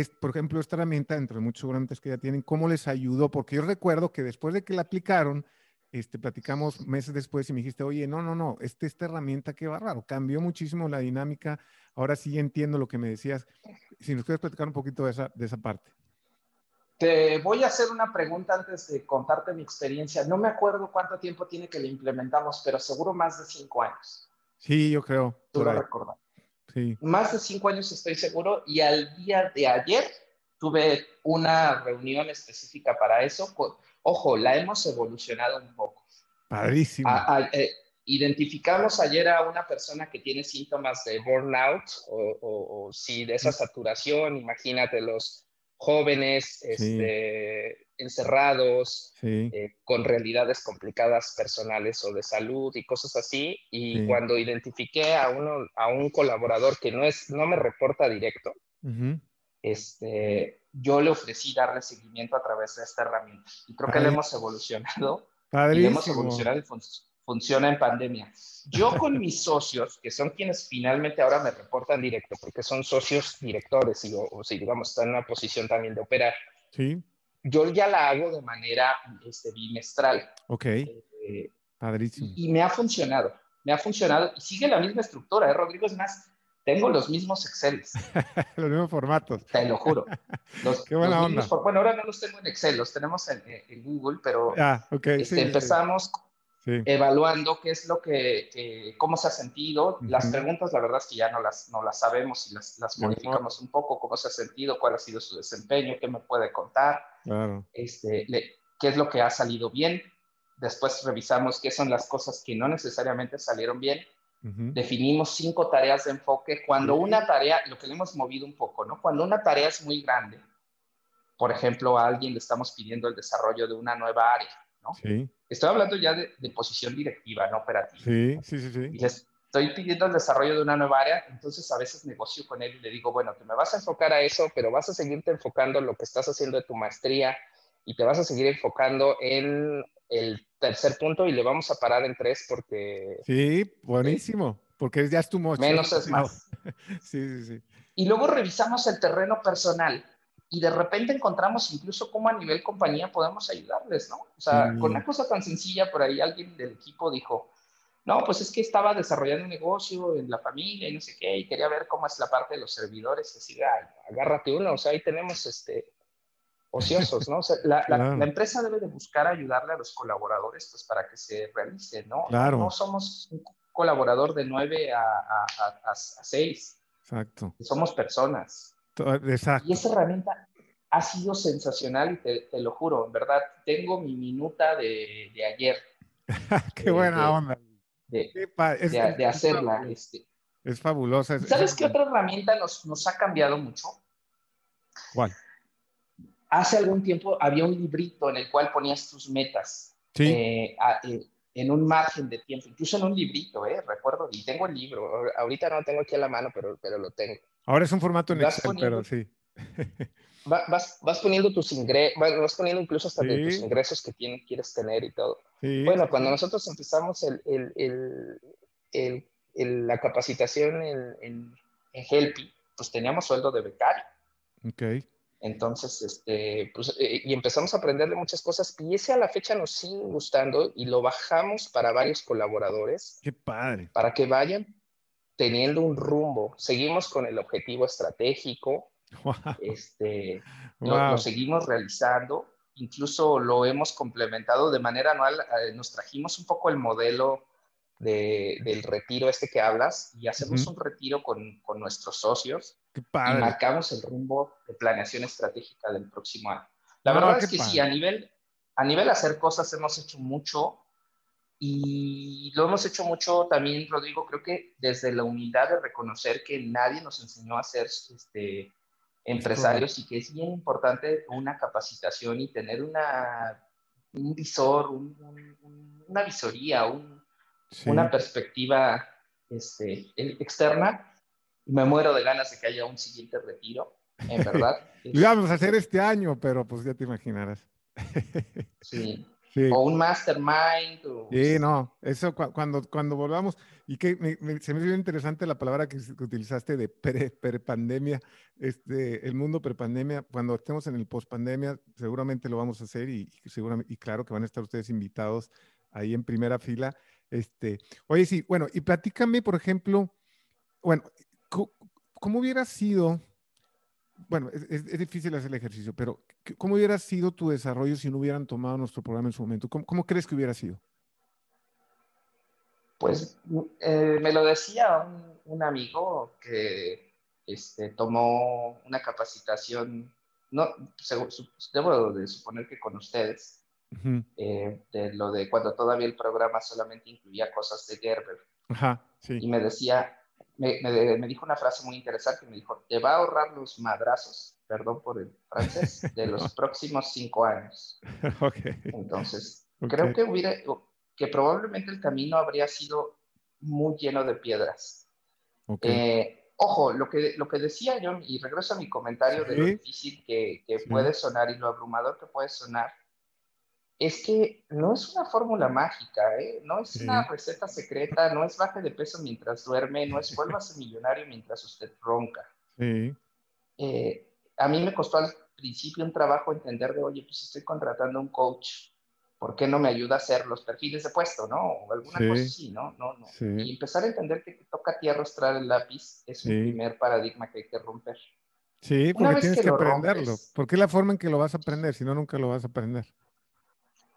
es, por ejemplo, esta herramienta, entre de muchos seguramente que ya tienen, ¿cómo les ayudó? Porque yo recuerdo que después de que la aplicaron, este, platicamos meses después y me dijiste, oye, no, no, no, este, esta herramienta qué va raro, cambió muchísimo la dinámica, ahora sí entiendo lo que me decías. Si nos quieres platicar un poquito de esa, de esa parte. Te voy a hacer una pregunta antes de contarte mi experiencia. No me acuerdo cuánto tiempo tiene que la implementamos, pero seguro más de cinco años. Sí, yo creo. Tú lo. Sí. Más de cinco años estoy seguro y al día de ayer tuve una reunión específica para eso. Ojo, la hemos evolucionado un poco. Padrísimo. Eh, identificamos ayer a una persona que tiene síntomas de burnout o, o, o sí, de esa saturación, imagínate los jóvenes, este, encerrados, eh, con realidades complicadas personales o de salud y cosas así. Y cuando identifiqué a, uno, a un colaborador que no, es, no me reporta directo, este, yo le ofrecí darle seguimiento a través de esta herramienta. Y creo que le hemos evolucionado. Y hemos evolucionado y funciona en pandemia. Yo con mis socios, que son quienes finalmente ahora me reportan directo, porque son socios directores, y, o, si digamos, están en una posición también de operar. Sí. Yo ya la hago de manera este, bimestral. Ok. Eh, Padrísimo. Y, me ha funcionado, me ha funcionado. Y sigue la misma estructura, ¿eh, Rodrigo? Es más, tengo los mismos Excel. los mismos formatos. Te lo juro. Los, Qué buena onda. bueno, ahora no los tengo en Excel, los tenemos en, en Google, pero ah, okay. este, empezamos evaluando qué es lo que, cómo se ha sentido. Las preguntas, la verdad es que ya no las, no las sabemos y las, las modificamos un poco, cómo se ha sentido, cuál ha sido su desempeño, qué me puede contar, este, qué es lo que ha salido bien. Después revisamos qué son las cosas que no necesariamente salieron bien. Definimos cinco tareas de enfoque. Cuando una tarea, lo que le hemos movido un poco, ¿no? Cuando una tarea es muy grande, por ejemplo, a alguien le estamos pidiendo el desarrollo de una nueva área, ¿no? Sí Estoy hablando ya de, posición directiva, no operativa. Sí, sí, sí, sí. Y les estoy pidiendo el desarrollo de una nueva área, entonces a veces negocio con él y le digo, bueno, te me vas a enfocar a eso, pero vas a seguirte enfocando en lo que estás haciendo de tu maestría y te vas a seguir enfocando en el tercer punto y le vamos a parar en tres porque... Sí, buenísimo, porque ya es tu mocho. Menos es más. sí, sí, sí. Y luego revisamos el terreno personal y de repente encontramos incluso cómo a nivel compañía podemos ayudarles, ¿no? O sea, con una cosa tan sencilla, por ahí alguien del equipo dijo, no, pues es que estaba desarrollando un negocio en la familia y no sé qué, y quería ver cómo es la parte de los servidores, y así, agárrate uno, o sea, ahí tenemos este, ociosos, ¿no? O sea, la, la, empresa debe de buscar ayudarle a los colaboradores pues, para que se realice, ¿no? Claro. No somos un colaborador de 9 a, a, a, a 6. Exacto. Somos personas. Exacto. Y esa herramienta ha sido sensacional y te, te lo juro, en verdad. Tengo mi minuta de, de ayer. Qué buena onda. De, de, hacerla. Este. Es fabulosa. ¿Sabes qué otra herramienta nos, nos ha cambiado mucho? ¿Cuál? Hace algún tiempo había un librito en el cual ponías tus metas. Sí. Eh, a, eh, en un margen de tiempo, incluso en un librito, ¿eh? Recuerdo, y tengo el libro. Ahorita no lo tengo aquí a la mano, pero, pero lo tengo. Ahora es un formato en Excel, pero sí. vas, vas, poniendo tus ingresos, vas poniendo incluso hasta de tus ingresos que tienes, quieres tener y todo. Sí. Bueno, cuando nosotros empezamos el, el, el, la capacitación en, Helpy, pues teníamos sueldo de becario. Ok. Entonces, este, pues, eh, y empezamos a aprenderle muchas cosas y ese a la fecha nos sigue gustando y lo bajamos para varios colaboradores. Qué padre. Para que vayan teniendo un rumbo. Seguimos con el objetivo estratégico. Wow. Este, Wow. lo, lo seguimos realizando. Incluso lo hemos complementado de manera anual. Eh, nos trajimos un poco el modelo de, del retiro este que hablas y hacemos Ujú. un retiro con, con nuestros socios Qué y padre. marcamos el rumbo de planeación estratégica del próximo año. La No, verdad es que padre. sí, a nivel, a nivel hacer cosas hemos hecho mucho y lo hemos hecho mucho también, Rodrigo, creo que desde la unidad de reconocer que nadie nos enseñó a ser este, empresarios y que es bien importante una capacitación y tener una, un visor, un- un- una visoría, un, Sí. una perspectiva este, externa. Me muero de ganas de que haya un siguiente retiro, en verdad. Lo íbamos a hacer este año, pero pues ya te imaginarás. Sí. Sí. O un mastermind. O, Sí, no, eso cu- cuando, cuando volvamos, y que me- me- se me hizo interesante la palabra que, que utilizaste de pre, prepandemia, este, el mundo prepandemia, cuando estemos en el pospandemia, seguramente lo vamos a hacer y, y seguramente, y claro que van a estar ustedes invitados ahí en primera fila. Este, oye, sí, bueno, y platícame, por ejemplo, bueno, ¿cómo hubiera sido, bueno, es, es- es difícil hacer el ejercicio, pero ¿qué- ¿cómo hubiera sido tu desarrollo si no hubieran tomado nuestro programa en su momento? ¿Cómo, cómo crees que hubiera sido? Pues eh, me lo decía un, un amigo que este, tomó una capacitación, no, debo de suponer que con ustedes, Ujú. eh, de lo de cuando todavía el programa solamente incluía cosas de Gerber. Ajá, y sí. me decía, me, me, me dijo una frase muy interesante, me dijo, te va a ahorrar los madrazos, perdón por el francés, de los próximos cinco años. Ok. Entonces, Ok. creo que hubiera, que probablemente el camino habría sido muy lleno de piedras. ok. Eh, ojo, lo que, lo que decía yo, y regreso a mi comentario de lo difícil que, que Sí. puede sonar y lo abrumador que puede sonar, es que no es una fórmula mágica, ¿eh? no es Sí. una receta secreta, no es baje de peso mientras duerme, no es vuélvase millonario mientras usted ronca. Sí, Eh, a mí me costó al principio un trabajo entender de, oye, pues estoy contratando a un coach, ¿por qué no me ayuda a hacer los perfiles de puesto, no? O alguna Sí. cosa así, ¿no? No, no. Sí. Y empezar a entender que te toca a ti arrastrar el lápiz es un primer paradigma que hay que romper. sí, porque tienes que que lo aprenderlo. rompes- Porque es la forma en que lo vas a aprender, si no, nunca lo vas a aprender.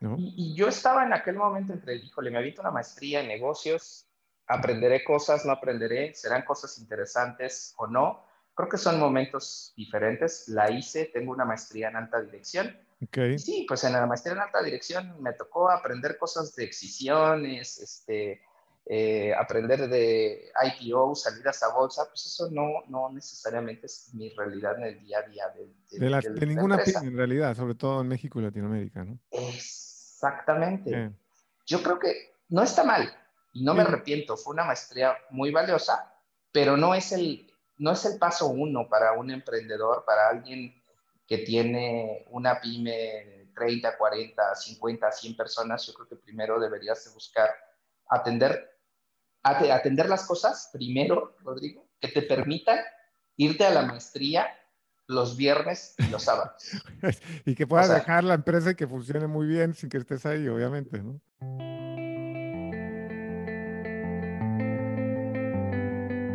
¿No? Y, y yo estaba en aquel momento entre, híjole, me aviento una maestría en negocios, aprenderé cosas, no aprenderé, serán cosas interesantes o no. Creo que son momentos diferentes. La hice, tengo una maestría en alta dirección. Ok. Y sí, pues en la maestría en alta dirección me tocó aprender cosas de excisiones, este, eh, aprender de IPO, salidas a bolsa, pues eso no, no necesariamente es mi realidad en el día a día. De, de- De, la- de ninguna empresa. en realidad, sobre todo en México y Latinoamérica, ¿no? Exactamente. Yo creo que no está mal y no me arrepiento. Fue una maestría muy valiosa, pero no es el, no es el paso uno para un emprendedor, para alguien que tiene una pyme de 30, 40, 50, 100 personas. Yo creo que primero deberías de buscar atender, ate- atender las cosas primero, Rodrigo, que te permitan irte a la maestría los viernes y los sábados. y que puedas sea- dejar la empresa y que funcione muy bien sin que estés ahí, obviamente, ¿no?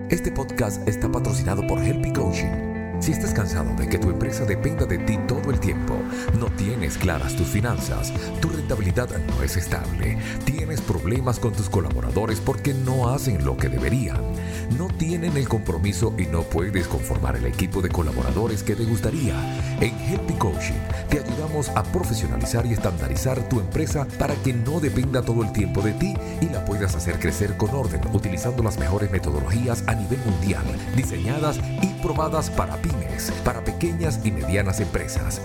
Este podcast está patrocinado por Helpy Coaching. Si estás cansado de que tu empresa dependa de ti todo el tiempo, no tienes claras tus finanzas, tu rentabilidad no es estable, tienes problemas con tus colaboradores porque no hacen lo que deberían, no tienen el compromiso y no puedes conformar el equipo de colaboradores que te gustaría, en Helpy Coaching te ayudamos a profesionalizar y estandarizar tu empresa para que no dependa todo el tiempo de ti y la puedas hacer crecer con orden utilizando las mejores metodologías a nivel mundial, diseñadas y probadas para pymes, para pequeñas y medianas empresas.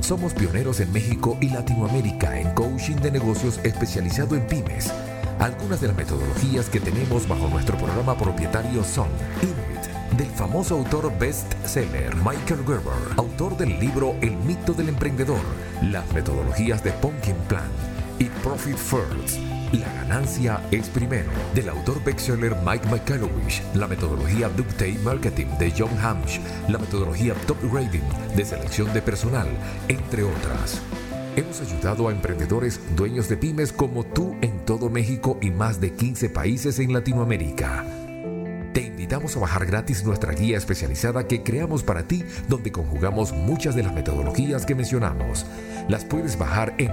Somos pioneros en México y Latinoamérica en coaching de negocios especializado en pymes. Algunas de las metodologías que tenemos bajo nuestro programa propietario son Inuit, del famoso autor bestseller Michael Gerber, autor del libro El mito del emprendedor, las metodologías de Pumpkin Plan y Profit First la ganancia es primero, del autor bestseller Mike McCallowich, la metodología Ductate Marketing de John Hamsh, la metodología Top Grading de selección de personal, entre otras. Hemos ayudado a emprendedores dueños de pymes como tú en todo México y más de 15 países en Latinoamérica. Te invitamos a bajar gratis nuestra guía especializada que creamos para ti, donde conjugamos muchas de las metodologías que mencionamos. Las puedes bajar en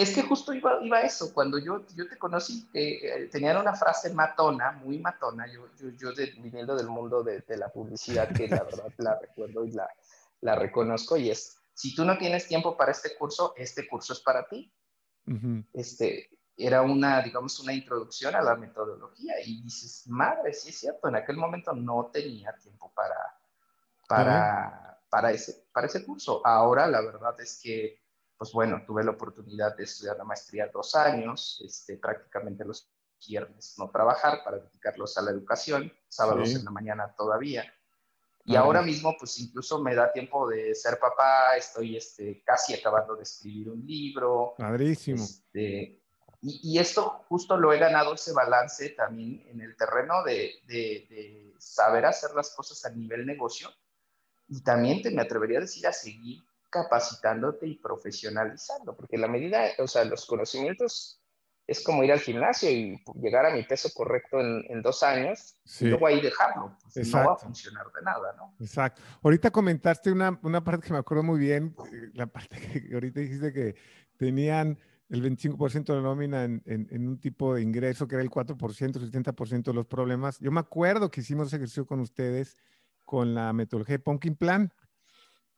Es que justo iba, iba eso, cuando yo, yo te conocí, eh, tenían una frase matona, muy matona, yo, yo, yo viniendo del mundo de, de, la publicidad, que la verdad la recuerdo y la, la reconozco, y es, si tú no tienes tiempo para este curso, este curso es para ti. Uh -huh. este, era una, digamos, una introducción a la metodología y dices, madre, sí es cierto, en aquel momento no tenía tiempo para, para, uh -huh. para, ese, para ese curso. Ahora la verdad es que pues bueno, tuve la oportunidad de estudiar la maestría dos años, este, prácticamente los viernes no trabajar para dedicarlos a la educación, sábados sí. en la mañana todavía. Y ah. ahora mismo, pues incluso me da tiempo de ser papá, estoy este, casi acabando de escribir un libro. Padrísimo. Este, y, y, esto justo lo he ganado ese balance también en el terreno de, de, de saber hacer las cosas a nivel negocio. Y también te me atrevería a decir a seguir capacitándote y profesionalizando, porque la medida, o sea, los conocimientos es como ir al gimnasio y llegar a mi peso correcto en, en dos años sí. y luego ahí dejarlo. Pues no va a funcionar de nada, ¿no? Exacto. Ahorita comentaste una, una parte que me acuerdo muy bien, eh, la parte que ahorita dijiste que tenían el 25% de la nómina en, en, en, un tipo de ingreso que era el 4%, 70% de los problemas. Yo me acuerdo que hicimos ese ejercicio con ustedes con la metodología de Pumpkin Plan,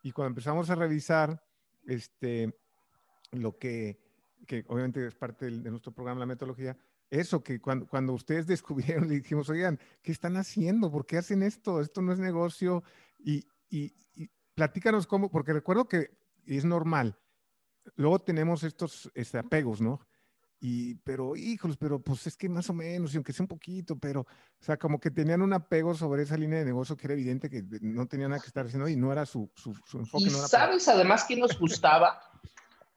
y cuando empezamos a revisar este, lo que, que obviamente es parte de, nuestro programa, la metodología, eso que cuando, cuando ustedes descubrieron, le dijimos, oigan, ¿qué están haciendo? ¿Por qué hacen esto? Esto no es negocio. Y, y, y platícanos cómo, porque recuerdo que es normal. Luego tenemos estos este, apegos, ¿no? Y, pero, híjoles, pero pues es que más o menos, y aunque sea un poquito, pero, o sea, como que tenían un apego sobre esa línea de negocio que era evidente que no tenía nada que estar haciendo y no era su, su, su enfoque. Y no era sabes para... además que nos gustaba,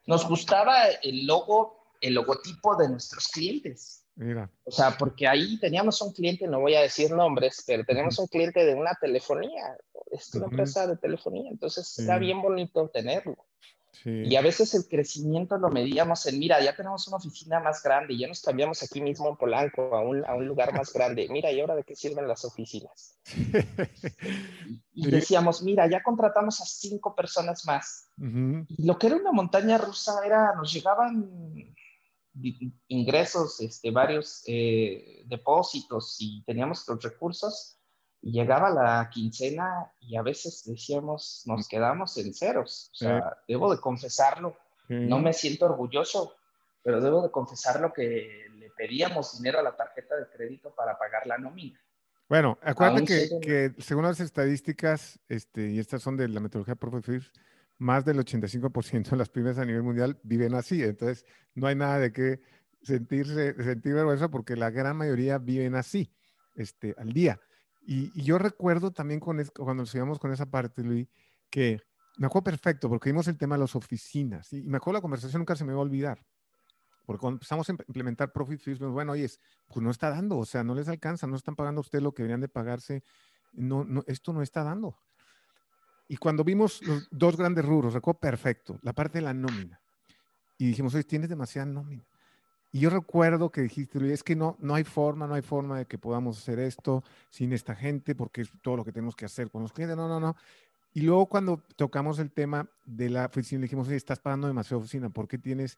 nos gustaba el logo, el logotipo de nuestros clientes. Mira. O sea, porque ahí teníamos un cliente, no voy a decir nombres, pero tenemos un cliente de una telefonía, es una uh -huh. empresa de telefonía, entonces sí. era bien bonito tenerlo. Sí. Y a veces el crecimiento lo medíamos en, mira, ya tenemos una oficina más grande, ya nos cambiamos aquí mismo en Polanco a un, a un lugar más grande. Mira, ¿y ahora de qué sirven las oficinas? y, decíamos, mira, ya contratamos a cinco personas más. Uh -huh. Y lo que era una montaña rusa era, nos llegaban ingresos, este, varios eh, depósitos y teníamos los recursos llegaba la quincena y a veces decíamos, nos quedamos en ceros. O sea, sí. debo de confesarlo, sí. no me siento orgulloso, pero debo de confesarlo que le pedíamos dinero a la tarjeta de crédito para pagar la nómina. Bueno, acuérdate que, que, según las estadísticas, este, y estas son de la metodología Profit más del 85% de las pymes a nivel mundial viven así. Entonces, no hay nada de qué sentirse, sentir vergüenza porque la gran mayoría viven así, este, al día. Y, yo recuerdo también con es, cuando nos con esa parte, Luis, que me acuerdo perfecto porque vimos el tema de las oficinas y me acuerdo la conversación nunca se me va a olvidar. Porque cuando empezamos a implementar Profit Fees, bueno, oye, pues no está dando, o sea, no les alcanza, no están pagando a usted lo que deberían de pagarse, no, no, esto no está dando. Y cuando vimos los dos grandes rubros, recuerdo perfecto, la parte de la nómina. Y dijimos, oye, tienes demasiada nómina. Y yo recuerdo que dijiste, es que no, no hay forma, no hay forma de que podamos hacer esto sin esta gente, porque es todo lo que tenemos que hacer con los clientes. No, no, no. Y luego cuando tocamos el tema de la oficina, dijimos, oye, estás pagando demasiado oficina, ¿por qué tienes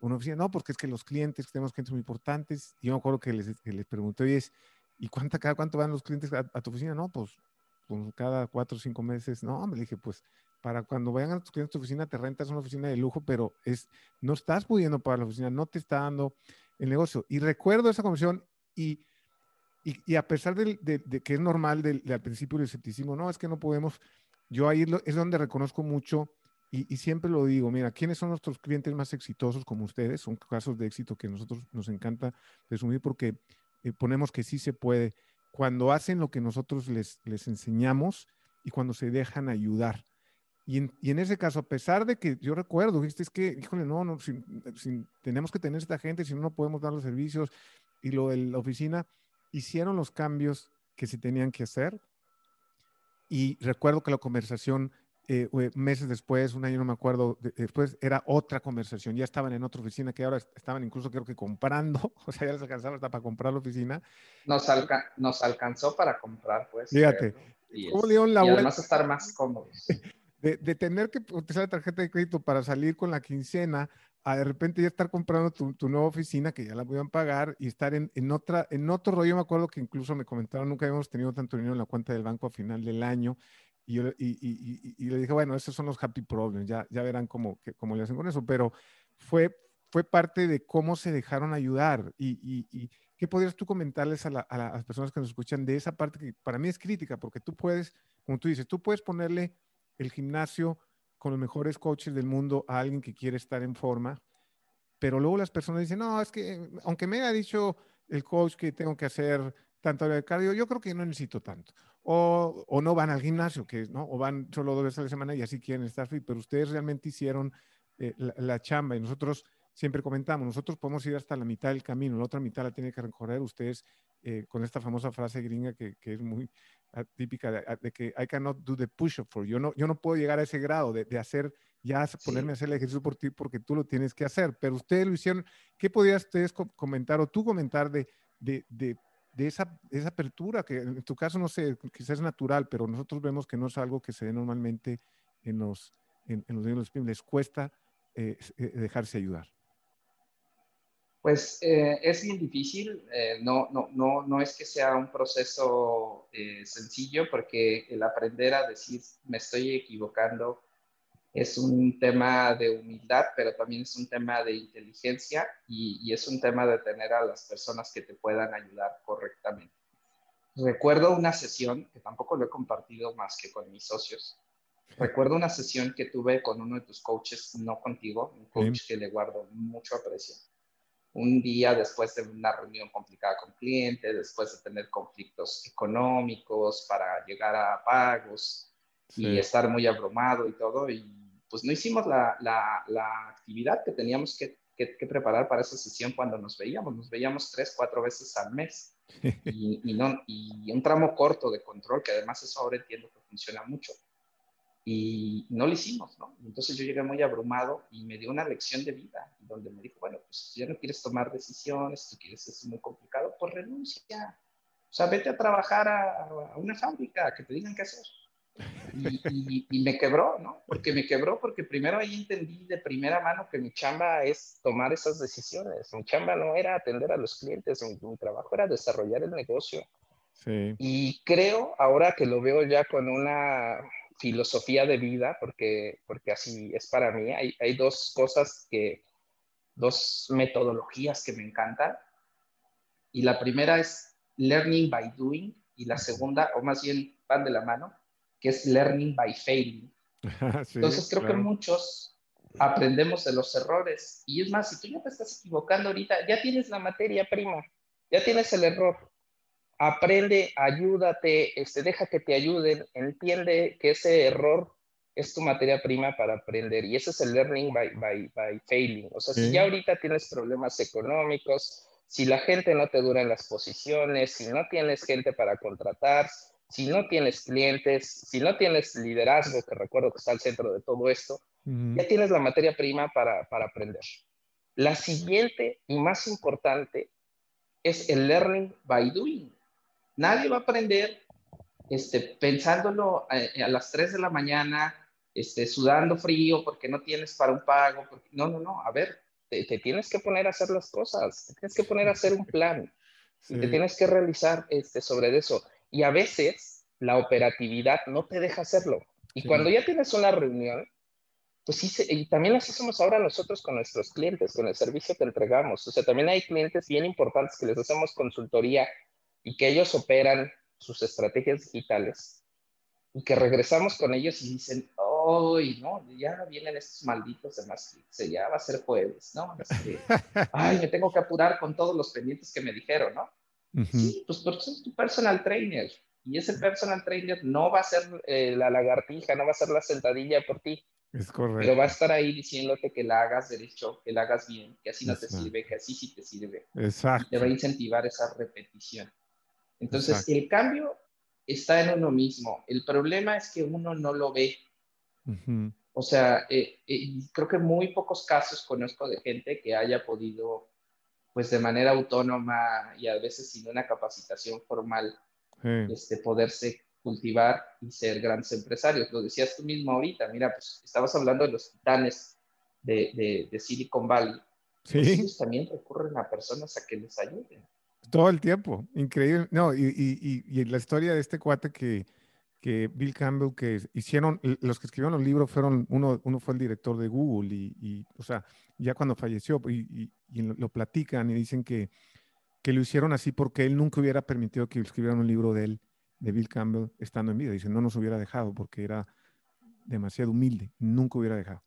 una oficina? No, porque es que los clientes, tenemos clientes muy importantes. Y yo me acuerdo que les, les pregunté, oye, ¿y cuánta, cada cuánto van los clientes a, tu oficina? No, pues, pues, cada cuatro o cinco meses. No, me dije, pues para cuando vayan a tus clientes a tu oficina, te rentas una oficina de lujo, pero es, no estás pudiendo pagar la oficina, no te está dando el negocio. Y recuerdo esa conversación y, y, a pesar de, de, que es normal del, al principio del escepticismo, no, es que no podemos, yo ahí es donde reconozco mucho y, y, siempre lo digo, mira, ¿quiénes son nuestros clientes más exitosos como ustedes? Son casos de éxito que nosotros nos encanta presumir porque eh, ponemos que sí se puede. Cuando hacen lo que nosotros les, les enseñamos y cuando se dejan ayudar. Y en, ese caso, a pesar de que yo recuerdo, dijiste, es que, híjole, no, no tenemos que tener esta gente, si no, no podemos dar los servicios. Y lo de la oficina, hicieron los cambios que se tenían que hacer. Y recuerdo que la conversación, eh, meses después, un año no me acuerdo, después era otra conversación. Ya estaban en otra oficina que ahora estaban incluso creo que comprando, o sea, ya les alcanzaba hasta para comprar la oficina. Nos, nos alcanzó para comprar, pues. Fíjate. y, además estar más cómodos. De, tener que utilizar la tarjeta de crédito para salir con la quincena, a de repente ya estar comprando tu, nueva oficina que ya la a pagar y estar en, en, otra, en otro rollo. Me acuerdo que incluso me comentaron, nunca habíamos tenido tanto dinero en la cuenta del banco a final del año. Y, yo, y, y, y, le dije, bueno, esos son los happy problems, ya, ya verán cómo, cómo le hacen con eso. Pero fue, fue parte de cómo se dejaron ayudar. Y, qué podrías tú comentarles a, a las personas que nos escuchan de esa parte que para mí es crítica, porque tú puedes, como tú dices, tú puedes ponerle el gimnasio con los mejores coaches del mundo a alguien que quiere estar en forma, pero luego las personas dicen, no, es que aunque me haya dicho el coach que tengo que hacer tanto de cardio, yo creo que no necesito tanto. O, o, no van al gimnasio, que, ¿no? o van solo dos veces a la semana y así quieren estar fit, pero ustedes realmente hicieron eh, la, chamba y nosotros siempre comentamos, nosotros podemos ir hasta la mitad del camino, la otra mitad la tiene que recorrer ustedes eh, con esta famosa frase gringa que, que es muy, típica de, que I cannot do the push-up for you. Yo no, yo no puedo llegar a ese grado de, de hacer, ya ponerme a hacer el ejercicio por ti porque tú lo tienes que hacer, pero ustedes lo hicieron. ¿Qué podías ustedes comentar o tú comentar de, de, de, de esa, esa apertura que en tu caso no sé, quizás es natural, pero nosotros vemos que no es algo que se dé normalmente en los, en, los niños les cuesta eh, eh, dejarse ayudar. Pues eh, es bien difícil, eh, no, no, no, no es que sea un proceso eh, sencillo porque el aprender a decir me estoy equivocando es un tema de humildad, pero también es un tema de inteligencia y, y es un tema de tener a las personas que te puedan ayudar correctamente. Recuerdo una sesión, que tampoco lo he compartido más que con mis socios, recuerdo una sesión que tuve con uno de tus coaches, no contigo, un coach que le guardo mucho aprecio un día después de una reunión complicada con cliente, después de tener conflictos económicos para llegar a pagos y estar muy abrumado y todo, y pues no hicimos la, la, actividad que teníamos que, que, preparar para esa sesión cuando nos veíamos, nos veíamos tres, cuatro veces al mes. Y, y, no, y un tramo corto de control, que además eso ahora entiendo que funciona mucho y no lo hicimos, ¿no? Entonces yo llegué muy abrumado y me dio una lección de vida, donde me dijo, bueno, pues si ya no quieres tomar decisiones, tú quieres, es muy complicado, pues renuncia. O sea, vete a trabajar a, una fábrica, que te digan qué hacer. Y, y, me quebró, ¿no? Porque me quebró porque primero ahí entendí de primera mano que mi chamba es tomar esas decisiones. Mi chamba no era atender a los clientes, mi, mi trabajo era desarrollar el negocio. Sí. Y creo, ahora que lo veo ya con una filosofía de vida, porque, porque así es para mí. Hay, hay dos cosas que, dos metodologías que me encantan. Y la primera es learning by doing y la segunda, o más bien van de la mano, que es learning by failing. Entonces creo que muchos aprendemos de los errores. Y es más, si tú ya te estás equivocando ahorita, ya tienes la materia prima, ya tienes el error aprende, ayúdate, este, deja que te ayuden, entiende que ese error es tu materia prima para aprender. Y ese es el learning by, by, by failing. O sea, si ya ahorita tienes problemas económicos, si la gente no te dura en las posiciones, si no tienes gente para contratar, si no tienes clientes, si no tienes liderazgo, que recuerdo que está al centro de todo esto, ya tienes la materia prima para, para aprender. La siguiente y más importante es el learning by doing. Nadie va a aprender este, pensándolo a, a las 3 de la mañana, este, sudando frío porque no tienes para un pago. Porque... No, no, no, a ver, te, tienes que poner a hacer las cosas, te tienes que poner a hacer un plan, y te tienes que realizar este, sobre eso. Y a veces la operatividad no te deja hacerlo. Y cuando ya tienes una reunión, pues sí, y también así somos ahora nosotros con nuestros clientes, con el servicio que entregamos. O sea, también hay clientes bien importantes que les hacemos consultoría y que ellos operan sus estrategias digitales y que regresamos con ellos y dicen, hoy, ¿no? Ya vienen estos malditos demás, ya va a ser jueves, ¿no? Este, ay, me tengo que apurar con todos los pendientes que me dijeron, ¿no? Sí, pues porque es tu personal trainer y ese personal trainer no va a ser eh, la lagartija, no va a ser la sentadilla por ti. Es correcto. Pero va a estar ahí diciéndote que la hagas derecho, que la hagas bien, que así no te sirve, que así sí te sirve. Exacto. te va a incentivar esa repetición. Entonces, el cambio está en uno mismo. El problema es que uno no lo ve. O sea, eh, eh, creo que muy pocos casos conozco de gente que haya podido, pues de manera autónoma y a veces sin una capacitación formal, este, poderse cultivar y ser grandes empresarios. Lo decías tú mismo ahorita, mira, pues estabas hablando de los titanes de, de, Silicon Valley. Sí. Pues ellos también recurren a personas a que les ayuden. Todo el tiempo, increíble. No, y, y, y, la historia de este cuate que, que Bill Campbell, que hicieron, los que escribieron los libros fueron, uno, uno fue el director de Google y, y o sea, ya cuando falleció y, lo, platican y dicen que, que lo hicieron así porque él nunca hubiera permitido que escribieran un libro de él, de Bill Campbell, estando en vida. Dicen, no nos hubiera dejado porque era demasiado humilde, nunca hubiera dejado.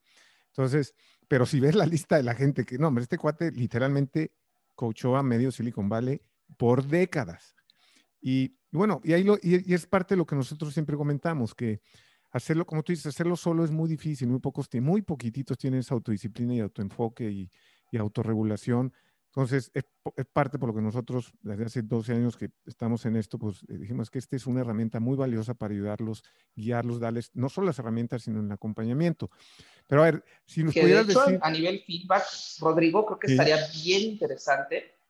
Entonces, pero si ves la lista de la gente que, no, hombre, este cuate literalmente coachó a medio Silicon Valley por décadas. Y bueno, y ahí lo, y, es parte de lo que nosotros siempre comentamos, que hacerlo, como tú dices, hacerlo solo es muy difícil, muy pocos, muy poquititos tienen esa autodisciplina y autoenfoque y, y autorregulación. Entonces, es, parte por lo que nosotros, desde hace 12 años que estamos en esto, pues eh, dijimos que esta es una herramienta muy valiosa para ayudarlos, guiarlos, darles no solo las herramientas, sino el acompañamiento. Pero a ver, si nos pudieras decir... A nivel feedback, Rodrigo, creo que estaría bien interesante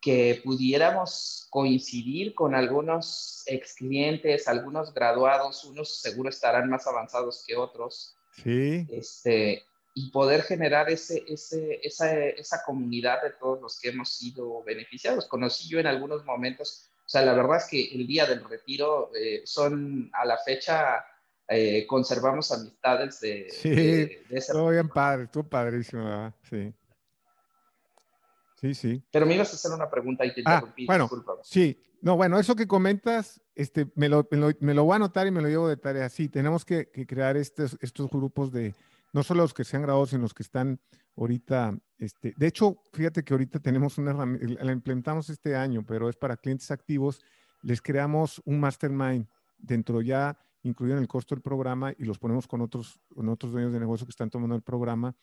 que pudiéramos coincidir con algunos ex clientes, algunos graduados, unos seguro estarán más avanzados que otros. Sí. Este, y poder generar ese, ese, esa, esa comunidad de todos los que hemos sido beneficiados. Conocí yo en algunos momentos, o sea, la verdad es que el día del retiro eh, son a la fecha eh, conservamos amistades de, sí, de, Todo bien padre, estuvo padrísimo, sí. Sí, sí. Pero me ibas a hacer una pregunta y te ah, Bueno, sí. No, bueno, eso que comentas, este, me lo, me, lo, voy a anotar y me lo llevo de tarea. Sí, tenemos que, crear estos, estos grupos de, no solo los que se han grabado, sino los que están ahorita, este, de hecho, fíjate que ahorita tenemos una herramienta, la implementamos este año, pero es para clientes activos, les creamos un mastermind dentro ya, incluido en el costo del programa, y los ponemos con otros, con otros dueños de negocio que están tomando el programa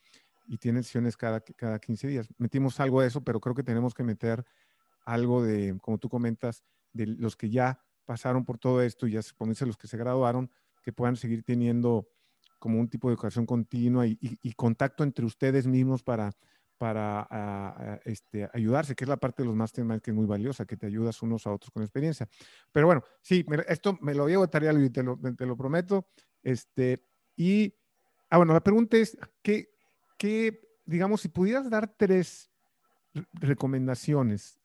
y tiene sesiones cada, cada 15 días. Metimos algo de eso, pero creo que tenemos que meter algo de, como tú comentas, de los que ya pasaron por todo esto y ya se ponerse los que se graduaron, que puedan seguir teniendo como un tipo de educación continua y, contacto entre ustedes mismos para, para este, ayudarse, que es la parte de los masterminds que es muy valiosa, que te ayudas unos a otros con experiencia. Pero bueno, sí, esto me lo llevo de tarea, y te lo, te lo prometo. Este, y, ah, bueno, la pregunta es, ¿qué, que, digamos, si pudieras dar tres recomendaciones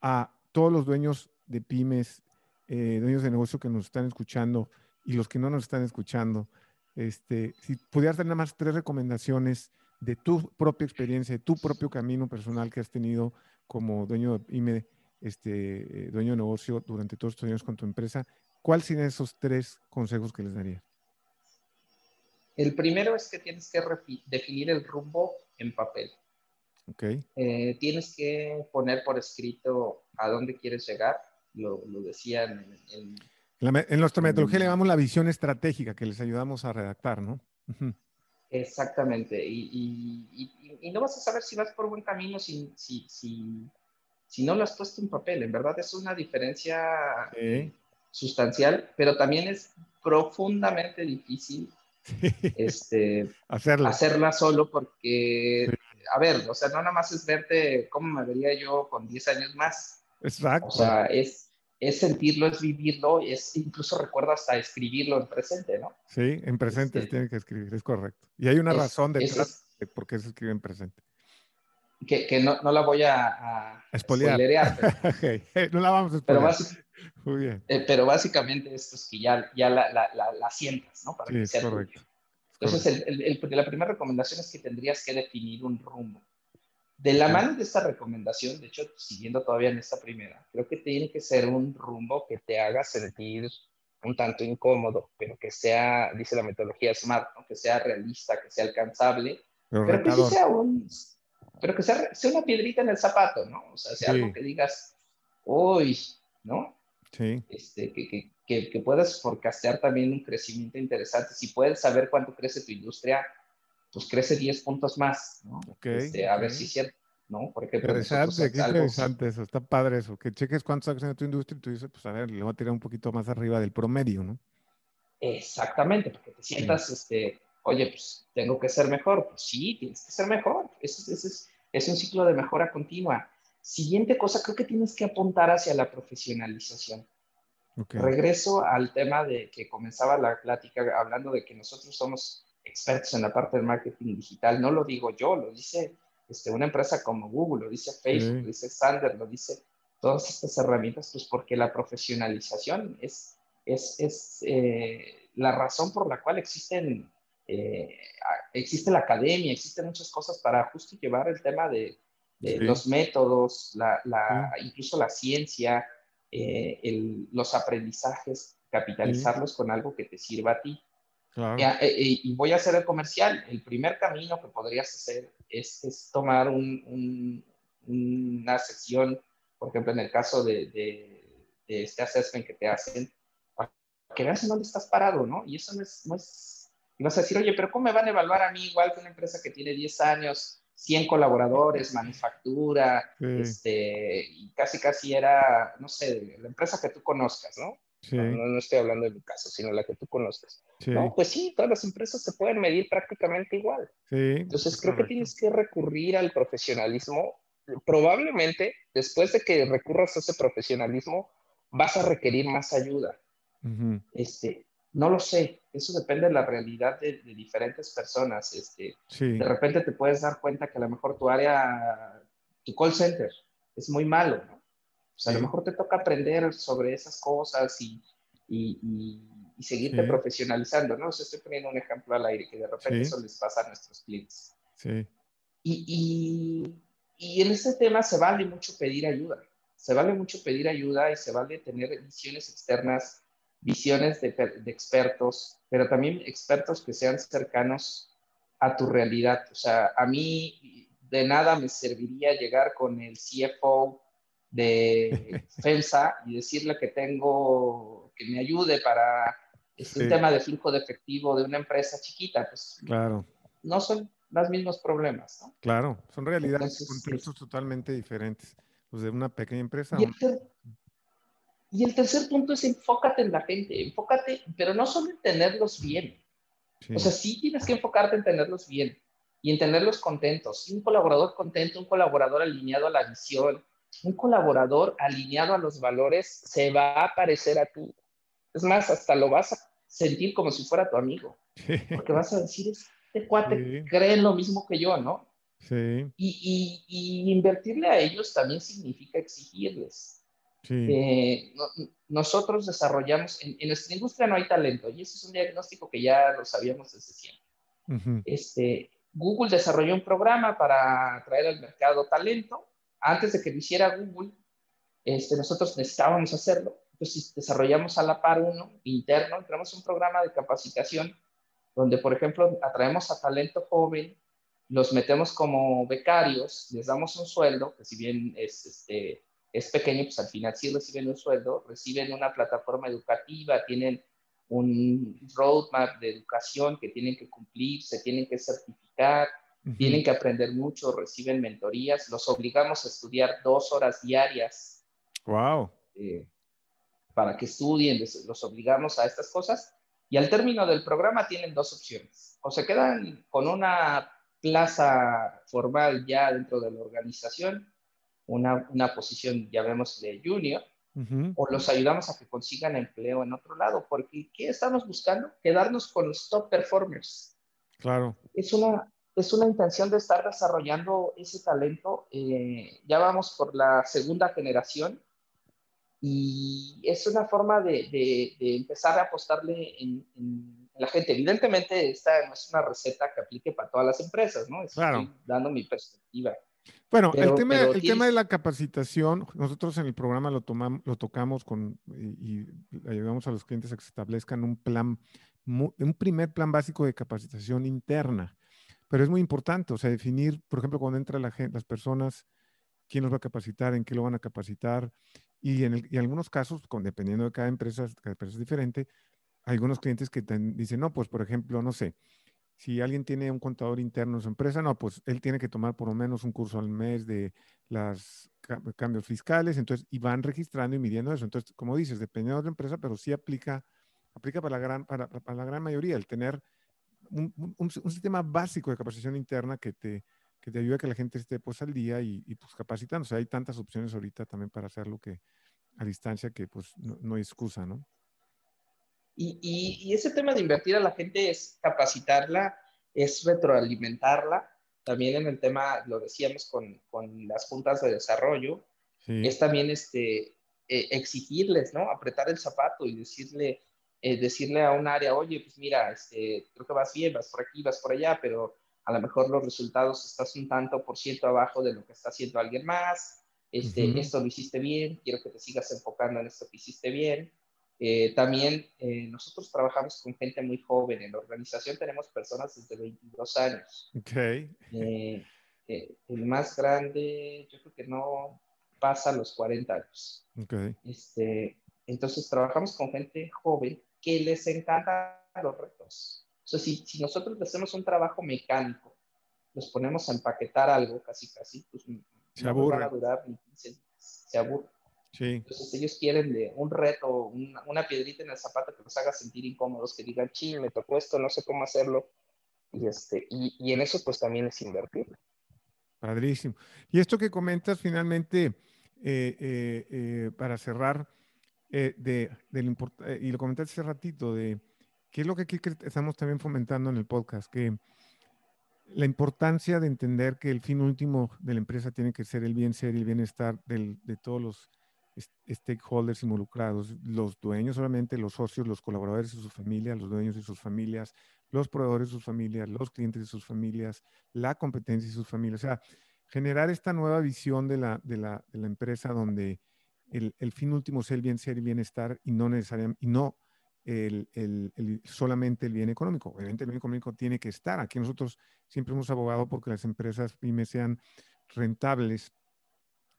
a todos los dueños de pymes, eh, dueños de negocio que nos están escuchando y los que no nos están escuchando, este, si pudieras dar nada más tres recomendaciones de tu propia experiencia, de tu propio camino personal que has tenido como dueño de pyme, este, eh, dueño de negocio durante todos estos años con tu empresa, ¿cuáles serían esos tres consejos que les darías? El primero es que tienes que definir el rumbo en papel. Okay. Eh, tienes que poner por escrito a dónde quieres llegar. Lo, lo decían en, en nuestra metodología le llamamos la visión estratégica que les ayudamos a redactar, ¿no? Exactamente. Y, no vas a saber si vas por buen camino si, si, si, no lo has puesto en papel. En verdad es una diferencia sustancial, pero también es profundamente difícil este, hacerla. hacerla solo porque, a ver, o sea, no nada más es verte cómo me vería yo con 10 años más. Exacto. O sea, es, es sentirlo, es vivirlo, es incluso recuerdo hasta escribirlo en presente, ¿no? Sí, en presente se este, tiene que escribir, es correcto. Y hay una razón detrás de por qué se escribe en presente. Que, que no, no, la voy a, a, no la vamos a Pero, Muy bien. Eh, pero básicamente esto es que ya, ya la, la, la, sientas, ¿no? Para sí, que sea correcto. Entonces, el, el, la primera recomendación es que tendrías que definir un rumbo. De la mano de esta recomendación, de hecho, siguiendo todavía en esta primera, creo que tiene que ser un rumbo que te haga sentir un tanto incómodo, pero que sea, dice la metodología SMART, que sea realista, que sea alcanzable, pero, que sea un, pero que sea, sea, una piedrita en el zapato, ¿no? O sea, sea algo que digas, uy, ¿no? Sí. Este, que, que, que, puedas forecastear también un crecimiento interesante. Si puedes saber cuánto crece tu industria, pues crece 10 puntos más, ¿no? Este, a ver si es cierto, ¿no? Por ejemplo, interesante, qué interesante eso, está padre eso, que cheques cuánto sacas en tu industria y tú dices, pues a ver, le voy a tirar un poquito más arriba del promedio, ¿no? Exactamente, porque te sientas, este, oye, pues tengo que ser mejor, pues sí, tienes que ser mejor, es, es, es un ciclo de mejora continua. Siguiente cosa, creo que tienes que apuntar hacia la profesionalización. Regreso al tema de que comenzaba la plática hablando de que nosotros somos expertos en la parte del marketing digital. No lo digo yo, lo dice este, una empresa como Google, lo dice Facebook, lo dice Sander, lo dice todas estas herramientas, pues porque la profesionalización es, es, es eh, la razón por la cual existen, eh, existe la academia, existen muchas cosas para justo llevar el tema de, los métodos, la, la, incluso la ciencia, eh, el, los aprendizajes, capitalizarlos con algo que te sirva a ti. Eh, eh, y voy a hacer el comercial. El primer camino que podrías hacer es, tomar un, una sesión, por ejemplo, en el caso de, de, este assessment que te hacen, para que veas en dónde estás parado, ¿no? Y eso no es, no es... Y vas a decir, oye, pero ¿cómo me van a evaluar a mí igual que una empresa que tiene 10 años, 100 colaboradores, manufactura, este, y casi casi era, no sé, la empresa que tú conozcas, ¿no? No, estoy hablando de mi caso, sino la que tú conozcas. No, pues sí, todas las empresas se pueden medir prácticamente igual. Entonces creo que tienes que recurrir al profesionalismo. Probablemente después de que recurras a ese profesionalismo, vas a requerir más ayuda. este, no lo sé, eso depende de la realidad de, diferentes personas. Este, De repente te puedes dar cuenta que a lo mejor tu área, tu call center, es muy malo, ¿no? O sea, a lo mejor te toca aprender sobre esas cosas y, y, y, seguirte profesionalizando, ¿no? O sea, estoy poniendo un ejemplo al aire que de repente eso les pasa a nuestros clientes. Sí. Y, y, en ese tema se vale mucho pedir ayuda. Se vale mucho pedir ayuda y se vale tener visiones externas, visiones de, de expertos, pero también expertos que sean cercanos a tu realidad. O sea, a mí de nada me serviría llegar con el CFO de FEMSA y decirle que tengo, que me ayude para este tema de flujo de efectivo de una empresa chiquita, pues claro. no son los mismos problemas, ¿no? Claro, son realidades y contextos totalmente diferentes. Los de una pequeña empresa. Y el, tercer punto es enfócate en la gente, enfócate, pero no solo en tenerlos bien. O sea, sí tienes que enfocarte en tenerlos bien y en tenerlos contentos. Un colaborador contento, un colaborador alineado a la visión, un colaborador alineado a los valores se va a parecer a ti. Es más, hasta lo vas a sentir como si fuera tu amigo. Porque vas a decir, este cuate cree lo mismo que yo, ¿no? Sí. Y, y, invertirle a ellos también significa exigirles. Sí. Eh, nosotros desarrollamos, en, nuestra industria no hay talento, y ese es un diagnóstico que ya lo sabíamos desde siempre. este, Google desarrolló un programa para traer al mercado talento antes de que lo hiciera Google, este, nosotros necesitábamos hacerlo. Entonces desarrollamos a la par uno interno, tenemos un programa de capacitación donde, por ejemplo, atraemos a talento joven, los metemos como becarios, les damos un sueldo, que si bien es, este, es pequeño, pues al final sí reciben un sueldo, reciben una plataforma educativa, tienen un roadmap de educación que tienen que cumplir, se tienen que certificar, tienen que aprender mucho, reciben mentorías, los obligamos a estudiar dos horas diarias. Wow. Eh, para que estudien, los obligamos a estas cosas. Y al término del programa tienen dos opciones. O se quedan con una plaza formal ya dentro de la organización, una, una posición, ya vemos, de junior, o los ayudamos a que consigan empleo en otro lado, porque ¿qué estamos buscando? Quedarnos con los top performers. Claro. Es una, es una intención de estar desarrollando ese talento. Eh, ya vamos por la segunda generación y es una forma de, de, empezar a apostarle en, en, la gente. Evidentemente, esta no es una receta que aplique para todas las empresas, ¿no? Estoy dando mi perspectiva. Bueno, el, tema, el tema de la capacitación, nosotros en el programa lo, tomamos, lo tocamos con, y, y, ayudamos a los clientes a que se establezcan un plan, un primer plan básico de capacitación interna. Pero es muy importante, o sea, definir, por ejemplo, cuando entra la las personas, quién los va a capacitar, en qué lo van a capacitar. Y en, el, y algunos casos, con, dependiendo de cada empresa, cada empresa es diferente, hay algunos clientes que dicen, no, pues por ejemplo, no sé, si alguien tiene un contador interno en su empresa, no, pues él tiene que tomar por lo menos un curso al mes de los cambios fiscales, entonces, y van registrando y midiendo eso. Entonces, como dices, dependiendo de la empresa, pero sí aplica, aplica para la gran, para, la gran mayoría, el tener un, sistema básico de capacitación interna que te, que te ayude a que la gente esté pues al día y, y pues sea, hay tantas opciones ahorita también para hacerlo que a distancia que pues no, no hay excusa, ¿no? Y, y, ese tema de invertir a la gente es capacitarla, es retroalimentarla. También en el tema, lo decíamos con, con las juntas de desarrollo, es también este, eh, exigirles, ¿no? Apretar el zapato y decirle, eh, decirle a un área, oye, pues mira, este, creo que vas bien, vas por aquí, vas por allá, pero a lo mejor los resultados estás un tanto por ciento abajo de lo que está haciendo alguien más. Este, Esto lo hiciste bien, quiero que te sigas enfocando en esto que hiciste bien. Eh, también eh, nosotros trabajamos con gente muy joven. En la organización tenemos personas desde 22 años. Okay. Eh, el más grande, yo creo que no pasa los 40 años. Okay. Este, entonces trabajamos con gente joven que les encantan los retos. O sea, si, si nosotros hacemos un trabajo mecánico, los ponemos a empaquetar algo, casi casi, pues se no aburre. van a durar ni 15 se aburre. Sí. Entonces ellos quieren de un reto, una, una, piedrita en el zapato que los haga sentir incómodos, que digan, ching, me tocó esto, no sé cómo hacerlo. Y, este, y, y en eso pues también es invertir. Padrísimo. Y esto que comentas finalmente, eh, eh, eh, para cerrar, de, de y lo comentaste hace ratito, de qué es lo que aquí estamos también fomentando en el podcast, que la importancia de entender que el fin último de la empresa tiene que ser el bien ser y el bienestar del, de todos los stakeholders involucrados, los dueños solamente, los socios, los colaboradores y sus familias, los dueños y sus familias, los proveedores y sus familias, los clientes y sus familias, la competencia y sus familias. O sea, generar esta nueva visión de la, de la, de la empresa donde el, el, fin último es el bien ser y bienestar y no necesariamente, y no el, el, solamente el bien económico. Obviamente el bien económico tiene que estar. Aquí nosotros siempre hemos abogado porque las empresas pymes sean rentables,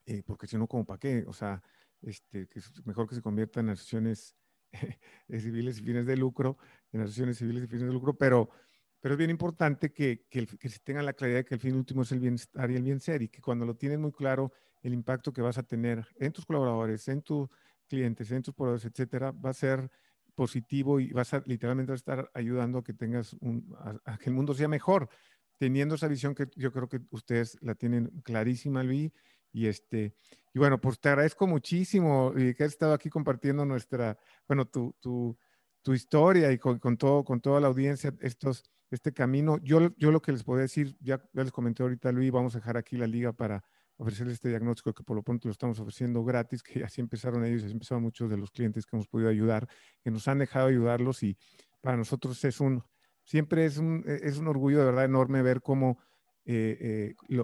eh, porque si no, como para qué? O sea, este, que es mejor que se convierta en asociaciones civiles y fines de lucro, en asociaciones civiles y fines de lucro, pero, pero es bien importante que, que, que, se tenga la claridad de que el fin último es el bienestar y el bien ser, y que cuando lo tienes muy claro, el impacto que vas a tener en tus colaboradores, en tus clientes, en tus proveedores, etcétera, va a ser positivo y vas a literalmente a estar ayudando a que tengas un, a, a que el mundo sea mejor, teniendo esa visión que yo creo que ustedes la tienen clarísima, Luis, y este, y bueno, pues te agradezco muchísimo y que has estado aquí compartiendo nuestra, bueno, tu, tu, tu historia y con, con, todo, con toda la audiencia, estos, este camino. Yo, yo lo que les puedo decir, ya, ya les comenté ahorita, Luis, vamos a dejar aquí la liga para ofrecerles este diagnóstico que por lo pronto lo estamos ofreciendo gratis, que así empezaron ellos, así empezaron muchos de los clientes que hemos podido ayudar, que nos han dejado ayudarlos y para nosotros es un, siempre es un, es un orgullo de verdad enorme ver cómo eh, eh,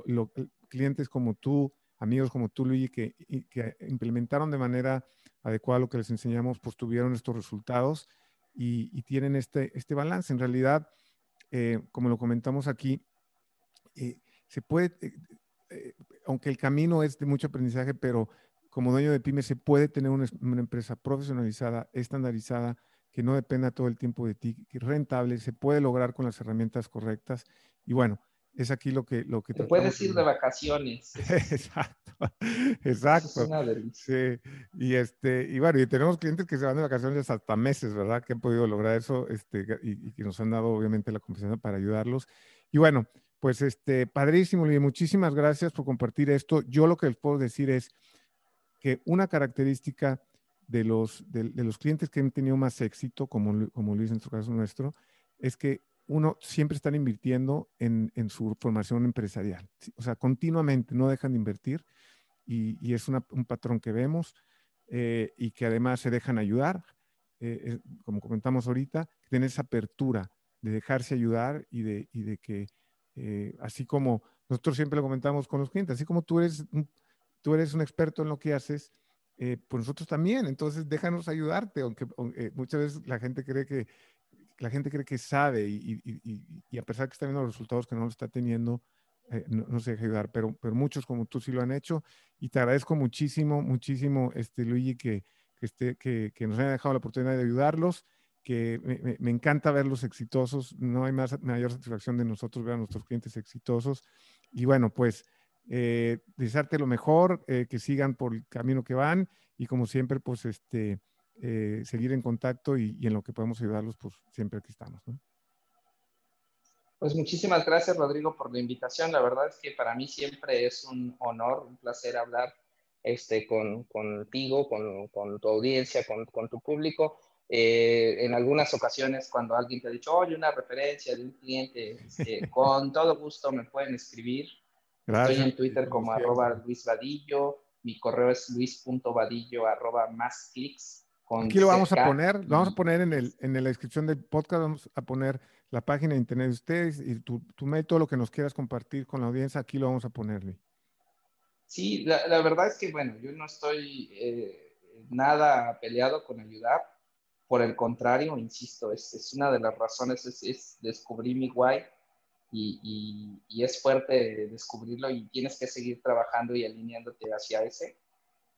clientes como tú, amigos como tú, Luigi, que, que, implementaron de manera adecuada lo que les enseñamos, pues tuvieron estos resultados y, tienen este, este balance. En realidad, eh, como lo comentamos aquí, eh, se puede, eh, eh, aunque el camino es de mucho aprendizaje, pero como dueño de pyme se puede tener una, empresa profesionalizada, estandarizada, que no dependa todo el tiempo de ti, rentable, se puede lograr con las herramientas correctas. Y bueno, es aquí lo que... Lo que Te puedes ir de vacaciones. exacto, exacto. Sí, y, este, y bueno, y tenemos clientes que se van de vacaciones hasta meses, ¿verdad? Que han podido lograr eso este, y, que nos han dado obviamente la confianza para ayudarlos. Y bueno, pues este, padrísimo, y muchísimas gracias por compartir esto. Yo lo que les puedo decir es que una característica de los, de, los clientes que han tenido más éxito, como, como Luis en su caso nuestro, es que uno siempre están invirtiendo en, en su formación empresarial. O sea, continuamente no dejan de invertir y, es un patrón que vemos eh, y que además se dejan ayudar. Eh, como comentamos ahorita, tener esa apertura de dejarse ayudar y de, y de que, eh, así como nosotros siempre lo comentamos con los clientes, así como tú eres tú eres un experto en lo que haces, pues nosotros también. Entonces, déjanos ayudarte, aunque, muchas veces la gente cree que la gente cree que sabe y, a pesar que está viendo los resultados que no lo está teniendo, eh, no, se deja ayudar, pero, pero muchos como tú sí lo han hecho y te agradezco muchísimo, muchísimo, este, Luigi, que, que, que, que nos haya dejado la oportunidad de ayudarlos, que me, me, encanta verlos exitosos, no hay más, mayor satisfacción de nosotros ver a nuestros clientes exitosos y bueno, pues eh, desearte lo mejor, eh, que sigan por el camino que van y como siempre, pues este eh, seguir en contacto y, en lo que podemos ayudarlos, pues siempre aquí estamos. Pues muchísimas gracias, Rodrigo, por la invitación. La verdad es que para mí siempre es un honor, un placer hablar este, con, contigo, con, con, tu audiencia, con, con tu público. Eh, en algunas ocasiones, cuando alguien te ha dicho, oye, una referencia de un cliente, este, con todo gusto me pueden escribir. Estoy en Twitter como arroba Luis Vadillo. Mi correo es luis.vadillo arroba más clics Aquí lo vamos a poner, lo vamos a poner en, el, en la descripción del podcast, vamos a poner la página de internet de ustedes y tu, tu método, lo que nos quieras compartir con la audiencia, aquí lo vamos a ponerle. Sí, la, la verdad es que, bueno, yo no estoy eh, nada peleado con ayudar, por el contrario, insisto, es, es una de las razones, es, es descubrir mi guay y, y, y, es fuerte descubrirlo y tienes que seguir trabajando y alineándote hacia ese.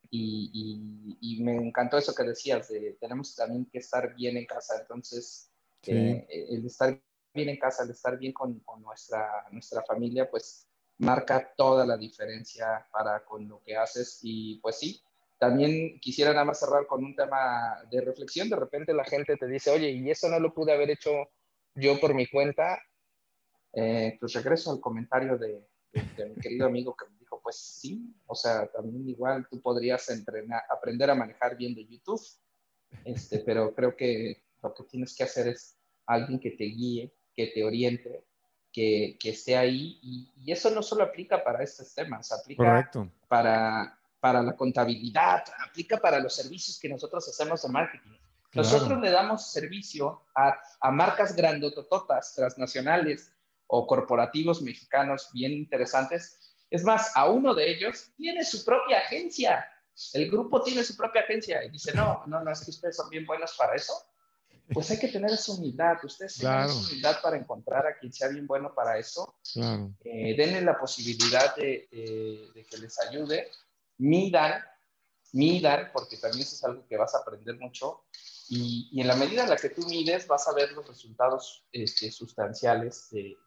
Y, me encantó eso que decías, de tenemos también que estar bien en casa. Entonces, eh, el estar bien en casa, el estar bien con, nuestra, nuestra familia, pues marca toda la diferencia para con lo que haces. Y pues sí, también quisiera nada más cerrar con un tema de reflexión. De repente la gente te dice, oye, y eso no lo pude haber hecho yo por mi cuenta. Eh, pues regreso al comentario de, de mi querido amigo que pues sí, o sea, también igual tú podrías entrenar, aprender a manejar bien de YouTube, este, pero creo que lo que tienes que hacer es alguien que te guíe, que te oriente, que, que esté ahí, y, eso no solo aplica para estos temas, aplica para, para la contabilidad, aplica para los servicios que nosotros hacemos de marketing. Nosotros le damos servicio a, a marcas grandotototas, transnacionales o corporativos mexicanos bien interesantes es más, a uno de ellos tiene su propia agencia. El grupo tiene su propia agencia y dice, no, no, no, es que ustedes son bien buenos para eso. Pues hay que tener esa humildad. Ustedes tienen esa humildad para encontrar a quien sea bien bueno para eso. Eh, denle la posibilidad de, que les ayude. Midan, midan, porque también eso es algo que vas a aprender mucho. Y, en la medida en la que tú mides, vas a ver los resultados este, sustanciales de,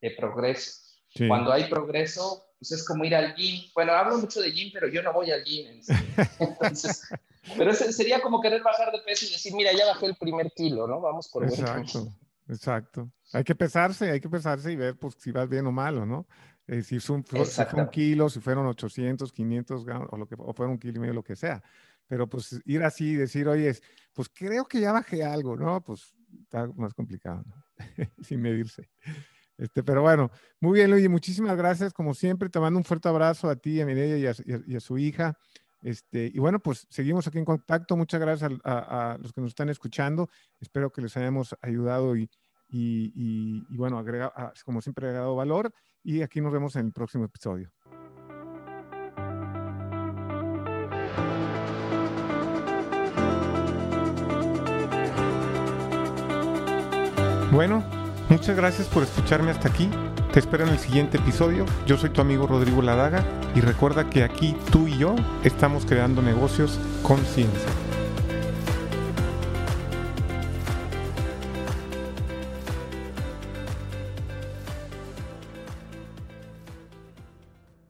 de progreso. Cuando hay progreso, pues es como ir al gym. Bueno, hablo mucho de gym, pero yo no voy al gym. Entonces, pero sería como querer bajar de peso y decir, mira, ya bajé el primer kilo, ¿no? Vamos por Exacto, exacto. Hay que pesarse, hay que pesarse y ver pues, si vas bien o mal, ¿no? Eh, si, fue, un kilo, si fueron 800, 500 gramos, o, lo que, o fueron un kilo y medio, lo que sea. Pero pues ir así y decir, oye, pues creo que ya bajé algo, ¿no? Pues está más complicado, ¿no? Sin medirse. Este, pero bueno, muy bien, Luigi, muchísimas gracias. Como siempre, te mando un fuerte abrazo a ti, a Mireia y a, y a, su hija. Este, y bueno, pues seguimos aquí en contacto. Muchas gracias a, los que nos están escuchando. Espero que les hayamos ayudado y, y, bueno, agrega, como siempre, agregado valor. Y aquí nos vemos en el próximo episodio. Bueno, Muchas gracias por escucharme hasta aquí. Te espero en el siguiente episodio. Yo soy tu amigo Rodrigo Ladaga y recuerda que aquí tú y yo estamos creando negocios con ciencia.